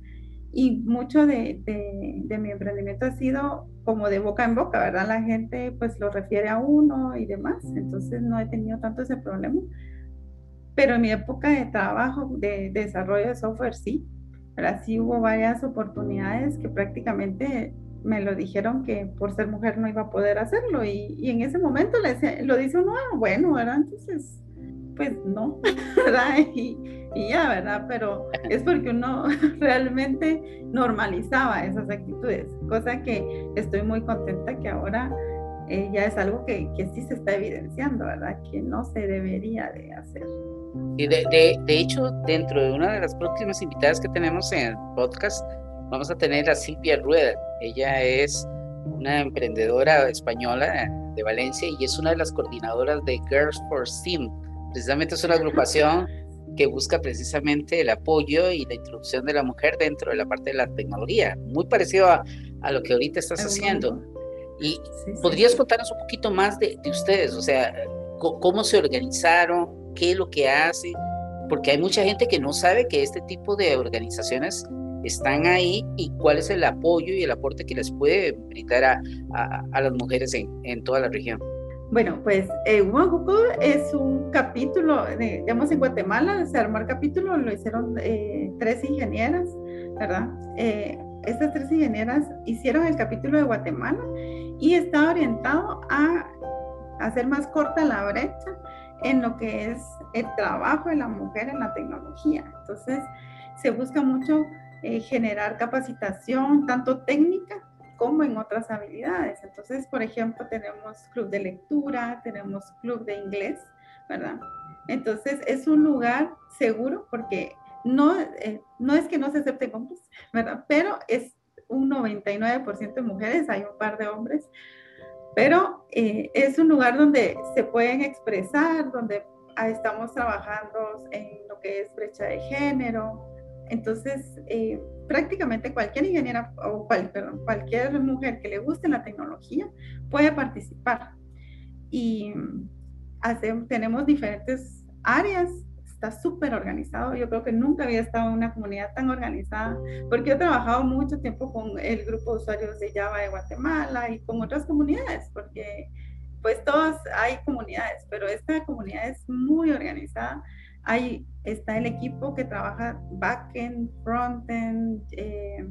y mucho de, de, mi emprendimiento ha sido como de boca en boca, ¿verdad? La gente pues lo refiere a uno y demás, entonces no he tenido tanto ese problema. Pero en mi época de trabajo, de, desarrollo de software, sí, pero sí hubo varias oportunidades que prácticamente me lo dijeron que por ser mujer no iba a poder hacerlo y, y en ese momento le, lo dice uno, ah, bueno, ¿verdad? Entonces, pues no, y ya, ¿verdad? Pero es porque uno realmente normalizaba esas actitudes, cosa que estoy muy contenta que ahora eh, ya es algo que, que, sí se está evidenciando, ¿verdad? Que no se debería de hacer. Y de, de, de, hecho, dentro de una de las próximas invitadas que tenemos en el podcast, vamos a tener a Silvia Rueda. Ella es una emprendedora española de Valencia y es una de las coordinadoras de Girls for STEAM. Precisamente es una agrupación que busca precisamente el apoyo y la introducción de la mujer dentro de la parte de la tecnología, muy parecido a, a lo que ahorita estás haciendo. Y podrías contarnos un poquito más de, de, ustedes, o sea, cómo se organizaron, qué es lo que hacen, porque hay mucha gente que no sabe que este tipo de organizaciones están ahí y cuál es el apoyo y el aporte que les puede brindar a, a, a las mujeres en, en toda la región. Bueno, pues eh, es un capítulo, digamos en Guatemala se armó el capítulo, lo hicieron eh, tres ingenieras, ¿verdad? Eh, estas tres ingenieras hicieron el capítulo de Guatemala y está orientado a hacer más corta la brecha en lo que es el trabajo de la mujer en la tecnología. Entonces, se busca mucho eh, generar capacitación, tanto técnica como en otras habilidades. Entonces, por ejemplo, tenemos club de lectura, tenemos club de inglés, ¿verdad? Entonces, es un lugar seguro porque no, eh, no es que no se acepten hombres, ¿verdad? Pero es un 99% de mujeres, hay un par de hombres, pero eh, es un lugar donde se pueden expresar, donde estamos trabajando en lo que es brecha de género. Entonces, eh, prácticamente cualquier ingeniera o cualquier mujer que le guste la tecnología puede participar. Y tenemos diferentes áreas, está súper organizado. Yo creo que nunca había estado en una comunidad tan organizada, porque he trabajado mucho tiempo con el grupo de usuarios de Java de Guatemala y con otras comunidades, porque pues todas hay comunidades, pero esta comunidad es muy organizada Ahí está el equipo que trabaja backend, frontend, eh,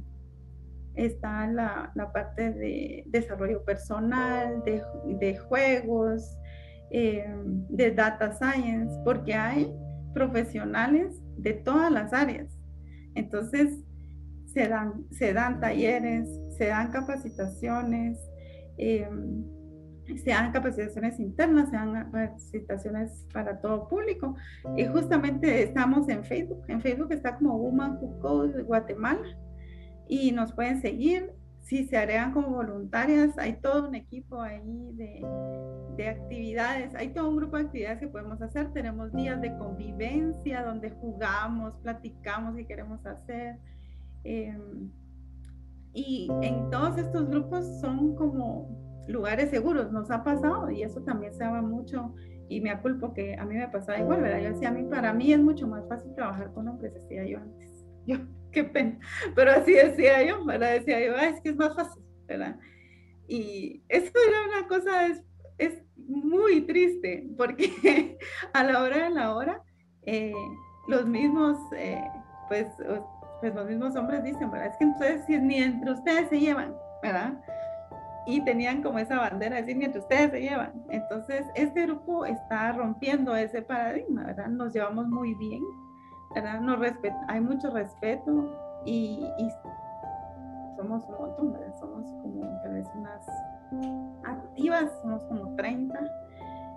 está la, parte de desarrollo personal, de, juegos, eh, de data science, porque hay profesionales de todas las áreas. Entonces, se dan, se dan talleres, se dan capacitaciones. Eh, sean capacitaciones internas, sean capacitaciones para todo público. Y justamente estamos en Facebook. En Facebook está como Woman Who Code Guatemala y nos pueden seguir. Si se agregan como voluntarias, hay todo un equipo ahí de, de actividades, hay todo un grupo de actividades que podemos hacer. Tenemos días de convivencia donde jugamos, platicamos y queremos hacer. Eh, y en todos estos grupos son como lugares seguros, nos ha pasado y eso también se habla mucho y me aculpo que a mí me pasaba igual, ¿verdad? Yo decía, a mí, para mí es mucho más fácil trabajar con hombres, decía yo antes. Yo, qué pena, pero así decía yo, ¿verdad? Decía yo, es que es más fácil, ¿verdad? Y eso era una cosa, es, es muy triste, porque a la hora de la hora, eh, los mismos, eh, pues, pues los mismos hombres dicen, ¿verdad? Es que entonces ni entre ustedes se llevan, ¿verdad? Y tenían como esa bandera de decir, ni entre ustedes se llevan. Entonces, este grupo está rompiendo ese paradigma, ¿verdad? Nos llevamos muy bien, ¿verdad? Nos hay mucho respeto y, somos un montón. Somos como tal vez unas activas, somos como 30.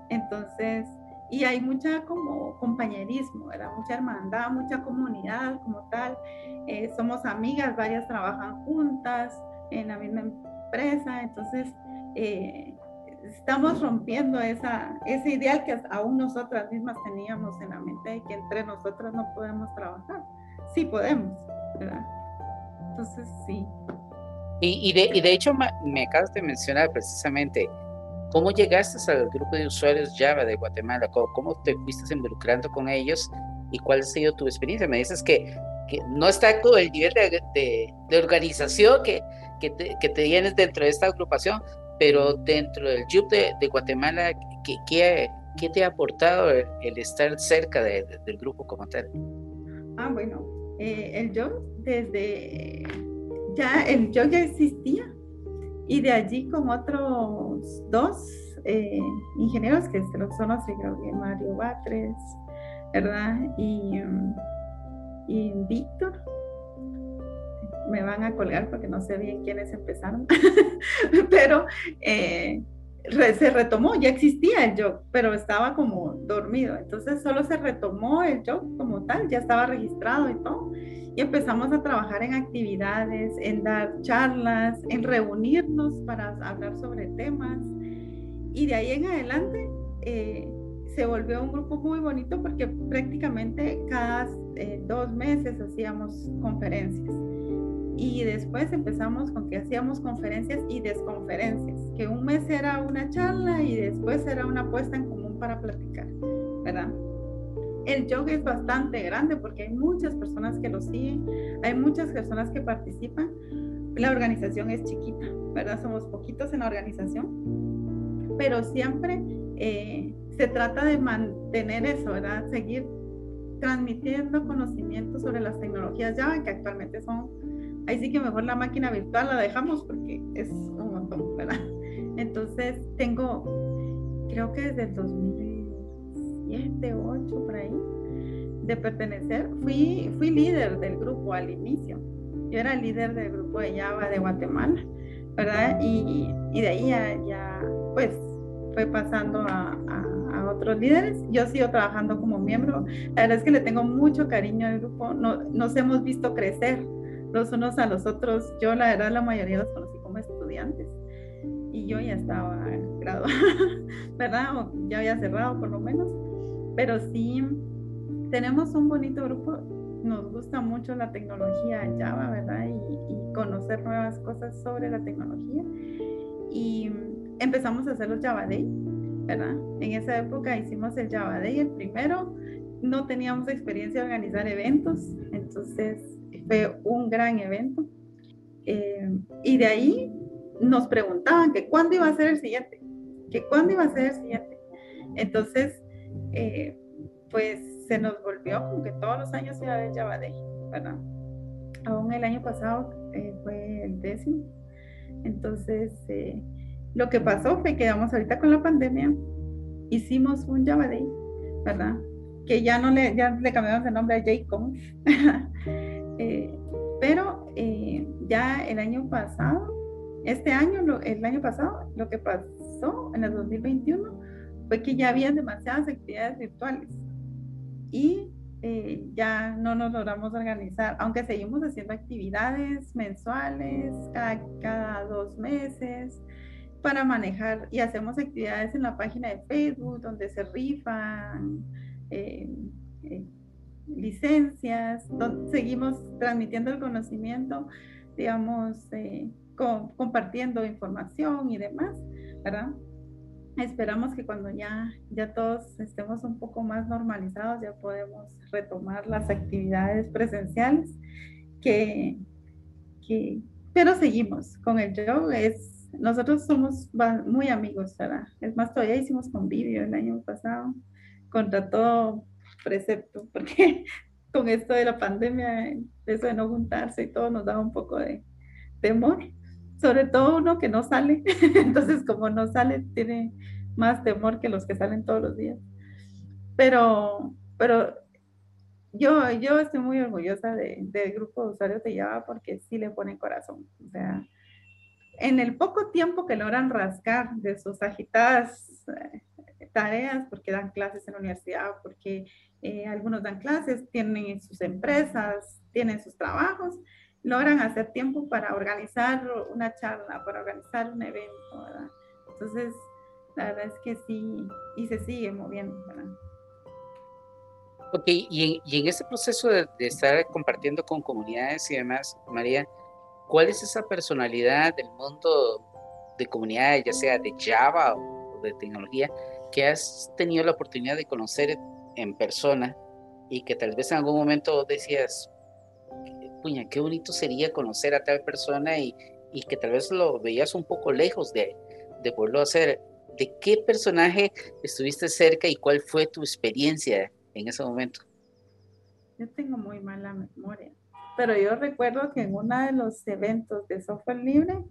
Entonces, y hay mucha como compañerismo, ¿verdad? Mucha hermandad, mucha comunidad como tal. Eh, somos amigas, varias trabajan juntas en la misma empresa, entonces eh, estamos rompiendo esa, ese ideal que aún nosotras mismas teníamos en la mente de que entre nosotras no podemos trabajar. Sí podemos, ¿verdad? Entonces, sí. Y, y, de, y de hecho, me acabas de mencionar precisamente ¿Cómo llegaste al grupo de usuarios Java de Guatemala? ¿Cómo, te fuiste involucrando con ellos y cuál ha sido tu experiencia? Me dices que, que no está con el nivel de, de, organización que, que, te, que, tienes dentro de esta agrupación, pero dentro del JUP de, de Guatemala, ¿qué, qué, te ha aportado el, estar cerca del grupo como tal? Ah, bueno, eh, el JUP desde ya el JUP ya existía y de allí con otros dos eh, ingenieros que son los Mario Batres, ¿verdad? Y, mm, y Víctor. Me van a colgar porque no sé bien quiénes empezaron, pero eh, se retomó, ya existía el job, pero estaba como dormido. Entonces solo se retomó el job como tal, ya estaba registrado y todo y empezamos a trabajar en actividades, en dar charlas, en reunirnos para hablar sobre temas. Y de ahí en adelante eh, se volvió un grupo muy bonito porque prácticamente cada eh, dos meses hacíamos conferencias. Y después empezamos con que hacíamos conferencias y desconferencias, que un mes era una charla y después era una puesta en común para platicar, ¿verdad? El yoga es bastante grande porque hay muchas personas que lo siguen, hay muchas personas que participan. La organización es chiquita, ¿verdad? Somos poquitos en la organización, pero siempre eh, se trata de mantener eso, ¿verdad? Seguir transmitiendo conocimiento sobre las tecnologías Java, que actualmente son, ahí sí que mejor la máquina virtual la dejamos porque es un montón, ¿verdad? Entonces tengo, creo que desde el 2000 7, 8 por ahí, de pertenecer, fui, fui líder del grupo al inicio. Yo era líder del grupo de Java de Guatemala, ¿verdad? Y, y de ahí ya, pues fue pasando a, a, otros líderes. Yo sigo trabajando como miembro. La verdad es que le tengo mucho cariño al grupo. No, nos hemos visto crecer los unos a los otros. Yo la verdad la mayoría los conocí como estudiantes y yo ya estaba graduada, ¿verdad? O ya había cerrado por lo menos pero sí tenemos un bonito grupo, nos gusta mucho la tecnología Java, ¿verdad? Y, conocer nuevas cosas sobre la tecnología. Y empezamos a hacer los Java Day, ¿verdad? En esa época hicimos el Java Day, el primero. No teníamos experiencia de organizar eventos, entonces fue un gran evento. Eh, y de ahí nos preguntaban que cuándo iba a ser el siguiente, que cuándo iba a ser el siguiente. Entonces, eh, pues se nos volvió como que todos los años iba a haber Day, ¿verdad? Aún el año pasado eh, fue el décimo. Entonces, lo que pasó fue que vamos ahorita con la pandemia, hicimos un Day, ¿verdad? Que ya no le, ya le cambiamos el nombre a JConf. pero ya el año pasado, este año, el año pasado, lo que pasó en el 2021 fue que ya había demasiadas actividades virtuales y eh, ya no nos logramos organizar, aunque seguimos haciendo actividades mensuales cada, dos meses para manejar y hacemos actividades en la página de Facebook donde se rifan eh, eh, licencias, seguimos transmitiendo el conocimiento, digamos, eh, compartiendo información y demás, ¿verdad? Esperamos que cuando ya, ya todos estemos un poco más normalizados, ya podemos retomar las actividades presenciales, que, que pero seguimos con el show. Es, nosotros somos muy amigos, ¿verdad? Es más, todavía hicimos convivio el año pasado contra todo precepto, porque con esto de la pandemia, eso de no juntarse y todo nos da un poco de temor sobre todo uno que no sale. Entonces, como no sale, tiene más temor que los que salen todos los días. Pero, pero yo, yo estoy muy orgullosa de, del grupo de usuarios de Java porque sí le ponen corazón. O sea, en el poco tiempo que logran rascar de sus agitadas eh, tareas, porque dan clases en la universidad, porque eh, algunos dan clases, tienen sus empresas, tienen sus trabajos, logran hacer tiempo para organizar una charla, para organizar un evento, ¿verdad? Entonces, la verdad es que sí, y se sigue moviendo, ¿verdad? Ok, y en, y en ese proceso de, estar compartiendo con comunidades y demás, María, ¿cuál es esa personalidad del mundo de comunidades, ya sea de Java o de tecnología, que has tenido la oportunidad de conocer en persona y que tal vez en algún momento decías, qué bonito sería conocer a tal persona y, y que tal vez lo veías un poco lejos de, de poderlo hacer. ¿De qué personaje estuviste cerca y cuál fue tu experiencia en ese momento? Yo tengo muy mala memoria, pero yo recuerdo que en uno de los eventos de software libre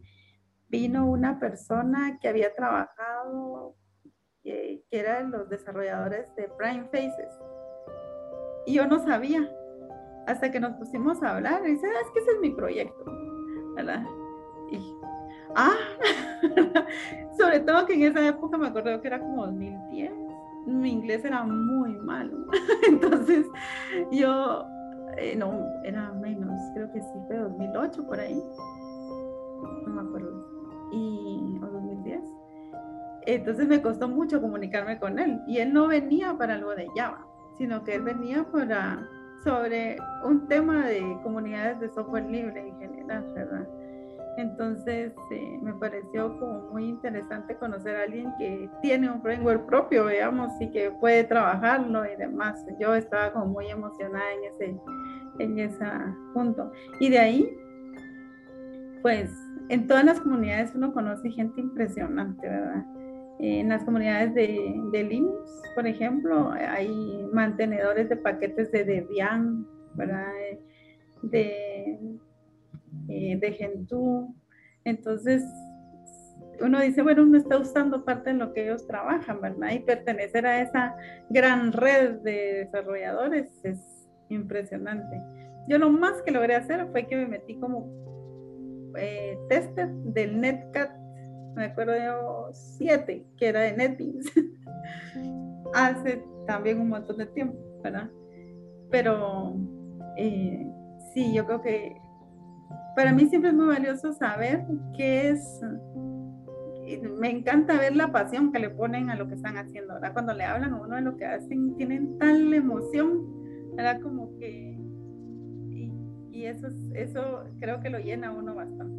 vino una persona que había trabajado, que, que era de los desarrolladores de Prime Faces. Y yo no sabía, hasta que nos pusimos a hablar y dice, ah, es que ese es mi proyecto. Y, ah, sobre todo que en esa época me acuerdo que era como 2010, mi inglés era muy malo, entonces yo, eh, no, era menos, creo que sí fue 2008 por ahí, no me acuerdo, y, o 2010. Entonces me costó mucho comunicarme con él y él no venía para algo de Java, sino que él venía para sobre un tema de comunidades de software libre en general, ¿verdad? Entonces eh, me pareció como muy interesante conocer a alguien que tiene un framework propio, veamos, y que puede trabajarlo y demás. Yo estaba como muy emocionada en ese, en ese punto. Y de ahí, pues en todas las comunidades uno conoce gente impresionante, ¿verdad? En las comunidades de, Linux, por ejemplo, hay mantenedores de paquetes de Debian. De, eh, de Gentoo. Entonces, uno dice, bueno, uno está usando parte de lo que ellos trabajan, ¿verdad? Y pertenecer a esa gran red de desarrolladores es impresionante. Yo lo más que logré hacer fue que me metí como eh, tester del Netcat me acuerdo siete, que era de NetBeans, hace también un montón de tiempo, ¿verdad? Pero eh, sí, yo creo que para mí siempre es muy valioso saber qué es, me encanta ver la pasión que le ponen a lo que están haciendo, ¿verdad? Cuando le hablan a uno de lo que hacen, tienen tal emoción, ¿verdad? Como que, y, y eso, eso creo que lo llena a uno bastante.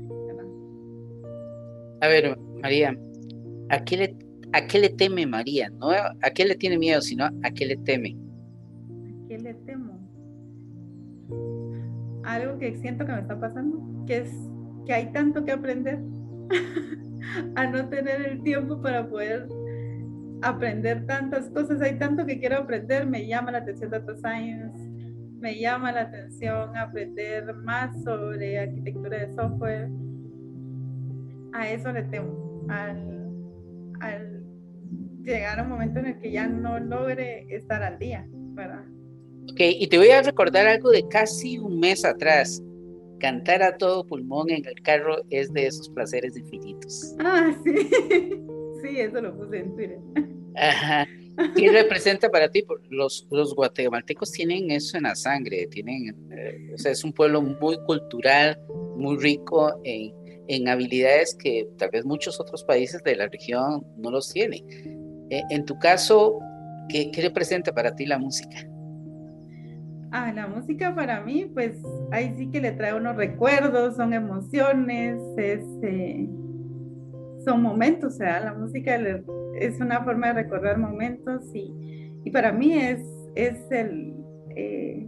A ver, María, ¿a qué le, a qué le teme María? No a qué le tiene miedo, sino a qué le teme. ¿A qué le temo? Algo que siento que me está pasando, que es que hay tanto que aprender, a no tener el tiempo para poder aprender tantas cosas, hay tanto que quiero aprender, me llama la atención Data Science, me llama la atención aprender más sobre arquitectura de software, a eso le temo, al, llegar a un momento en el que ya no logre estar al día, ¿verdad? Ok, y te voy a recordar algo de casi un mes atrás. Cantar a todo pulmón en el carro es de esos placeres infinitos. Ah, sí. Sí, eso lo puse en Twitter. Ajá. ¿Qué representa para ti? Los, los guatemaltecos tienen eso en la sangre, tienen, eh, o sea, es un pueblo muy cultural, muy rico en, en habilidades que tal vez muchos otros países de la región no los tienen. Eh, en tu caso, ¿qué, representa para ti la música? Ah, la música para mí, pues ahí sí que le trae unos recuerdos, son emociones, eh, son momentos, o sea, la música es una forma de recordar momentos y, para mí es, es, el, eh,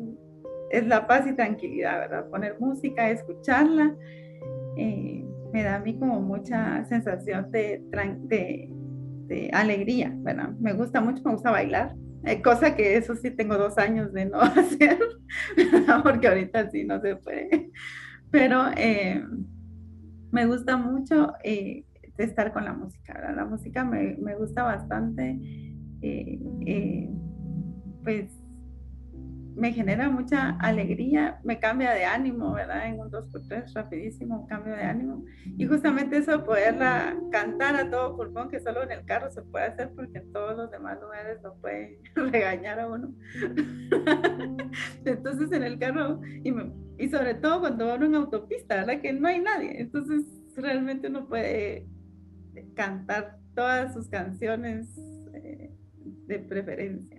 es la paz y tranquilidad, ¿verdad? Poner música, escucharla, eh, me da a mí como mucha sensación de, alegría, ¿verdad? Me gusta mucho, me gusta bailar eh, cosa que eso sí tengo dos años de no hacer, porque ahorita sí no se puede. Pero eh, me gusta mucho estar con la música, la música me, me gusta bastante. pues me genera mucha alegría, me cambia de ánimo, ¿verdad? En un 2x3 rapidísimo, cambio de ánimo. Y justamente eso, poderla cantar a todo pulmón, que solo en el carro se puede hacer porque en todos los demás lugares no pueden regañar a uno. Entonces en el carro, y, y sobre todo cuando va uno en autopista, ¿verdad? Que no hay nadie. Entonces realmente uno puede cantar todas sus canciones eh, de preferencia.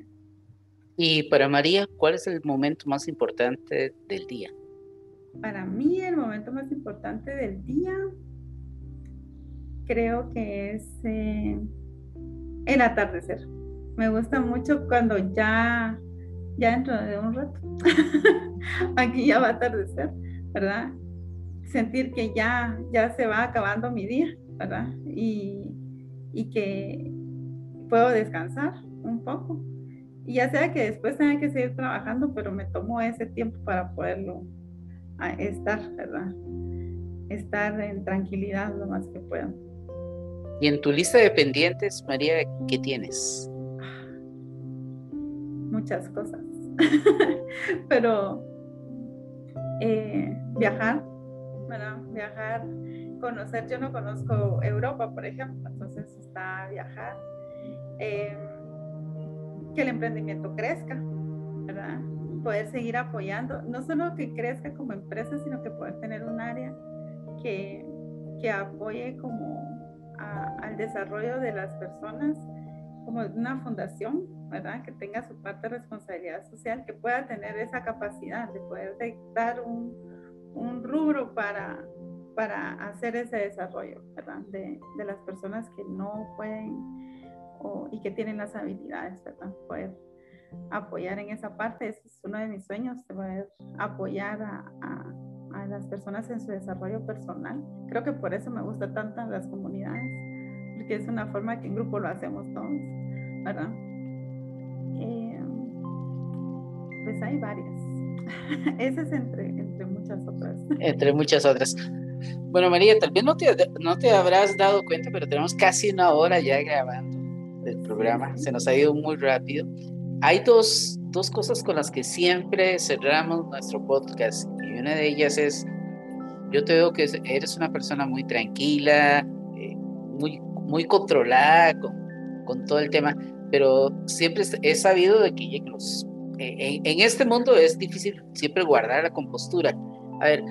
Y para María, ¿cuál es el momento más importante del día? Para mí el momento más importante del día creo que es eh, el atardecer. Me gusta mucho cuando ya, ya dentro de un rato, aquí ya va a atardecer, ¿verdad? Sentir que ya, ya se va acabando mi día, ¿verdad? Y, y que puedo descansar un poco y ya sea que después tenga que seguir trabajando, pero me tomo ese tiempo para poderlo estar, ¿verdad? Estar en tranquilidad lo más que pueda. Y en tu lista de pendientes, María, ¿qué tienes? Muchas cosas. pero eh, viajar, ¿verdad? Viajar, conocer, yo no conozco Europa, por ejemplo, entonces está viajar. Eh, que el emprendimiento crezca, ¿verdad? Poder seguir apoyando, no solo que crezca como empresa, sino que poder tener un área que, que apoye como al desarrollo de las personas, como una fundación, ¿verdad? Que tenga su parte de responsabilidad social, que pueda tener esa capacidad de poder dar un, un rubro para, para hacer ese desarrollo, ¿verdad? De, de las personas que no pueden y que tienen las habilidades, ¿verdad? Poder apoyar en esa parte, ese es uno de mis sueños, poder apoyar a, las personas en su desarrollo personal. Creo que por eso me gusta tanto las comunidades, porque es una forma que en grupo lo hacemos todos, ¿verdad? Eh, pues hay varias. Esa es entre, entre muchas otras. Entre muchas otras. Bueno, María, tal vez no te, no te habrás dado cuenta, pero tenemos casi una hora ya grabando del programa. Se nos ha ido muy rápido. Hay dos, dos cosas con las que siempre cerramos nuestro podcast y una de ellas es, yo te veo que eres una persona muy tranquila, eh, muy, muy controlada con, con, todo el tema, pero siempre he sabido de que los, en, en este mundo es difícil siempre guardar la compostura. A ver,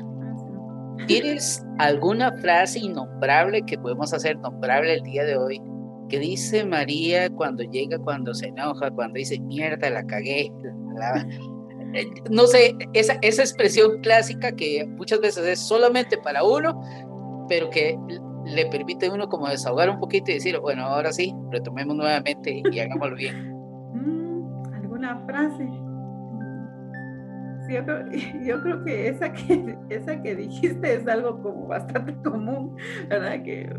¿Tienes alguna frase innombrable que podemos hacer nombrable el día de hoy ¿Qué dice María cuando llega, cuando se enoja, cuando dice mierda, la cagué? Eh, no sé, esa, esa expresión clásica que muchas veces es solamente para uno, pero que le permite a uno como desahogar un poquito y decir, bueno, ahora sí, retomemos nuevamente y hagámoslo bien. Mm, ¿Alguna frase? yo, creo, yo creo que esa que esa que dijiste es algo como bastante común, ¿verdad? Que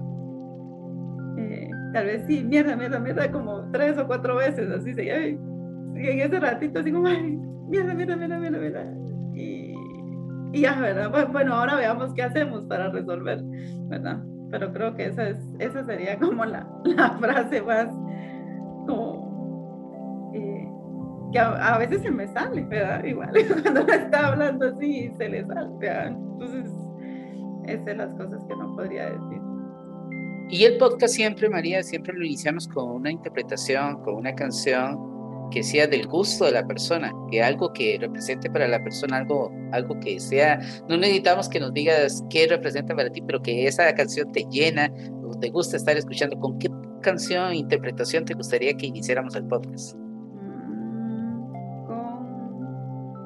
tal vez sí, mierda, mierda, mierda, como tres o cuatro veces, así se y en ese ratito así como, mierda, mierda, mierda, mierda. Y, ya, ¿verdad? Bueno, ahora veamos qué hacemos para resolver, ¿verdad? Pero creo que esa, es, esa sería como la, la frase más, como, eh, que a, veces se me sale, ¿verdad? Igual, cuando está hablando así, se le sale, ¿verdad? Entonces, esas son las cosas que no podría decir. Y el podcast siempre, María, siempre lo iniciamos con una interpretación, con una canción que sea del gusto de la persona, que algo que represente para la persona, algo, algo que sea, no necesitamos que nos digas qué representa para ti, pero que esa canción te llena o te gusta estar escuchando. ¿Con qué canción, interpretación te gustaría que iniciáramos el podcast? Mm,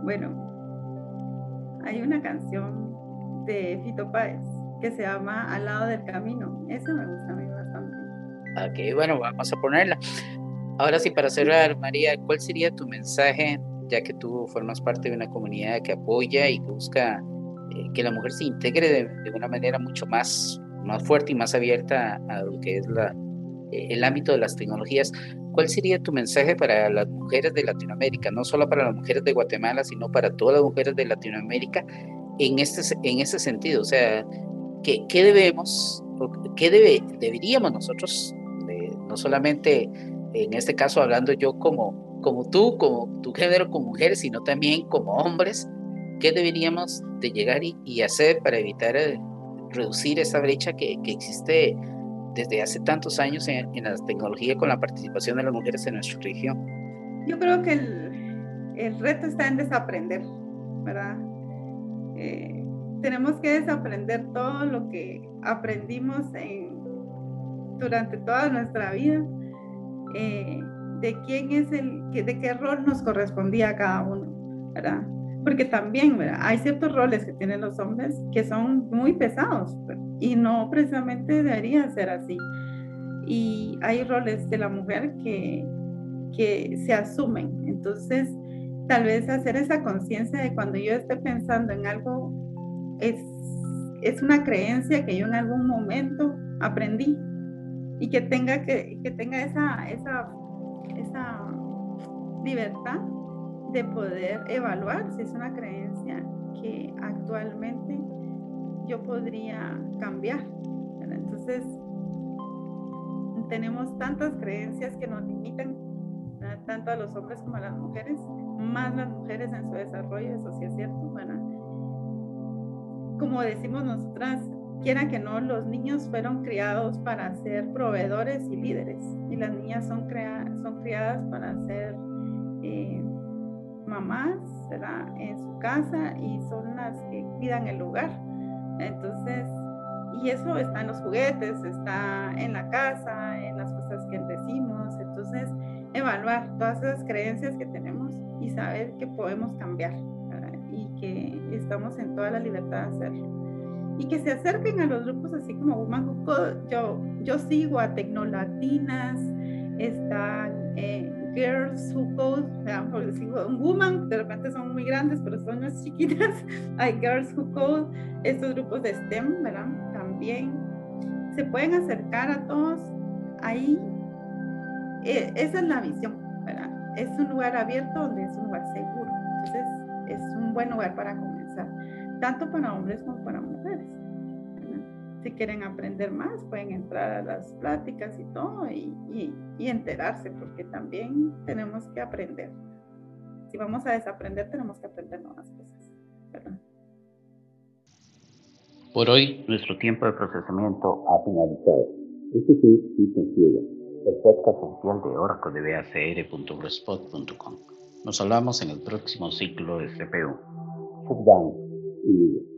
bueno, hay una canción de Fito Páez que se llama Al lado del camino. Esa me gusta a mí bastante. Ok, bueno, vamos a ponerla. Ahora sí, para cerrar, María, ¿cuál sería tu mensaje, ya que tú formas parte de una comunidad que apoya y que busca eh, que la mujer se integre de, una manera mucho más, más fuerte y más abierta a lo que es la, eh, el ámbito de las tecnologías? ¿Cuál sería tu mensaje para las mujeres de Latinoamérica? No solo para las mujeres de Guatemala, sino para todas las mujeres de Latinoamérica en, este, en ese sentido. O sea, ¿qué, qué debemos, qué debe, deberíamos nosotros, no solamente en este caso hablando yo como, como tú, como tu género, como mujeres, sino también como hombres, qué deberíamos de llegar y, hacer para evitar eh, reducir esa brecha que, que existe desde hace tantos años en, en, la tecnología con la participación de las mujeres en nuestra región? Yo creo que el, el reto está en desaprender, ¿verdad? Eh, tenemos que desaprender todo lo que aprendimos en, durante toda nuestra vida, eh, de quién es el, de qué rol nos correspondía a cada uno, ¿verdad? Porque también, ¿verdad? Hay ciertos roles que tienen los hombres que son muy pesados, ¿verdad? y no precisamente debería ser así. Y hay roles de la mujer que, que se asumen. Entonces, tal vez hacer esa conciencia de cuando yo esté pensando en algo, es, es una creencia que yo en algún momento aprendí y que tenga, que, que tenga esa, esa, esa libertad de poder evaluar si es una creencia que actualmente yo podría cambiar. Entonces, tenemos tantas creencias que nos limitan, tanto a los hombres como a las mujeres, más las mujeres en su desarrollo, eso sí es cierto. Bueno, como decimos nosotras, quiera que no, los niños fueron criados para ser proveedores y líderes, y las niñas son, criadas para ser eh, mamás en su casa y son las que cuidan el lugar. Entonces, y eso está en los juguetes, está en la casa, en las cosas que decimos. Entonces, evaluar todas esas creencias que tenemos y saber que podemos cambiar estamos en toda la libertad de hacerlo. Y que se acerquen a los grupos así como Woman Yo, yo sigo a Tecnolatinas, están eh, Girls Who Code, por decir un woman, de repente son muy grandes, pero son más chiquitas. Hay Girls Who Code, estos grupos de STEM, ¿verdad? También se pueden acercar a todos ahí. E, esa es la visión. Es un lugar abierto donde es un lugar seguro. Entonces, es un buen lugar para comenzar, tanto para hombres como para mujeres. Si quieren aprender más, pueden entrar a las pláticas y todo y, y, enterarse, porque también tenemos que aprender. Si vamos a desaprender, tenemos que aprender nuevas cosas. Por hoy, nuestro tiempo de procesamiento ha finalizado. Este fue Cita Ciega, el podcast oficial de. Nos hablamos en el próximo ciclo de CPU. Y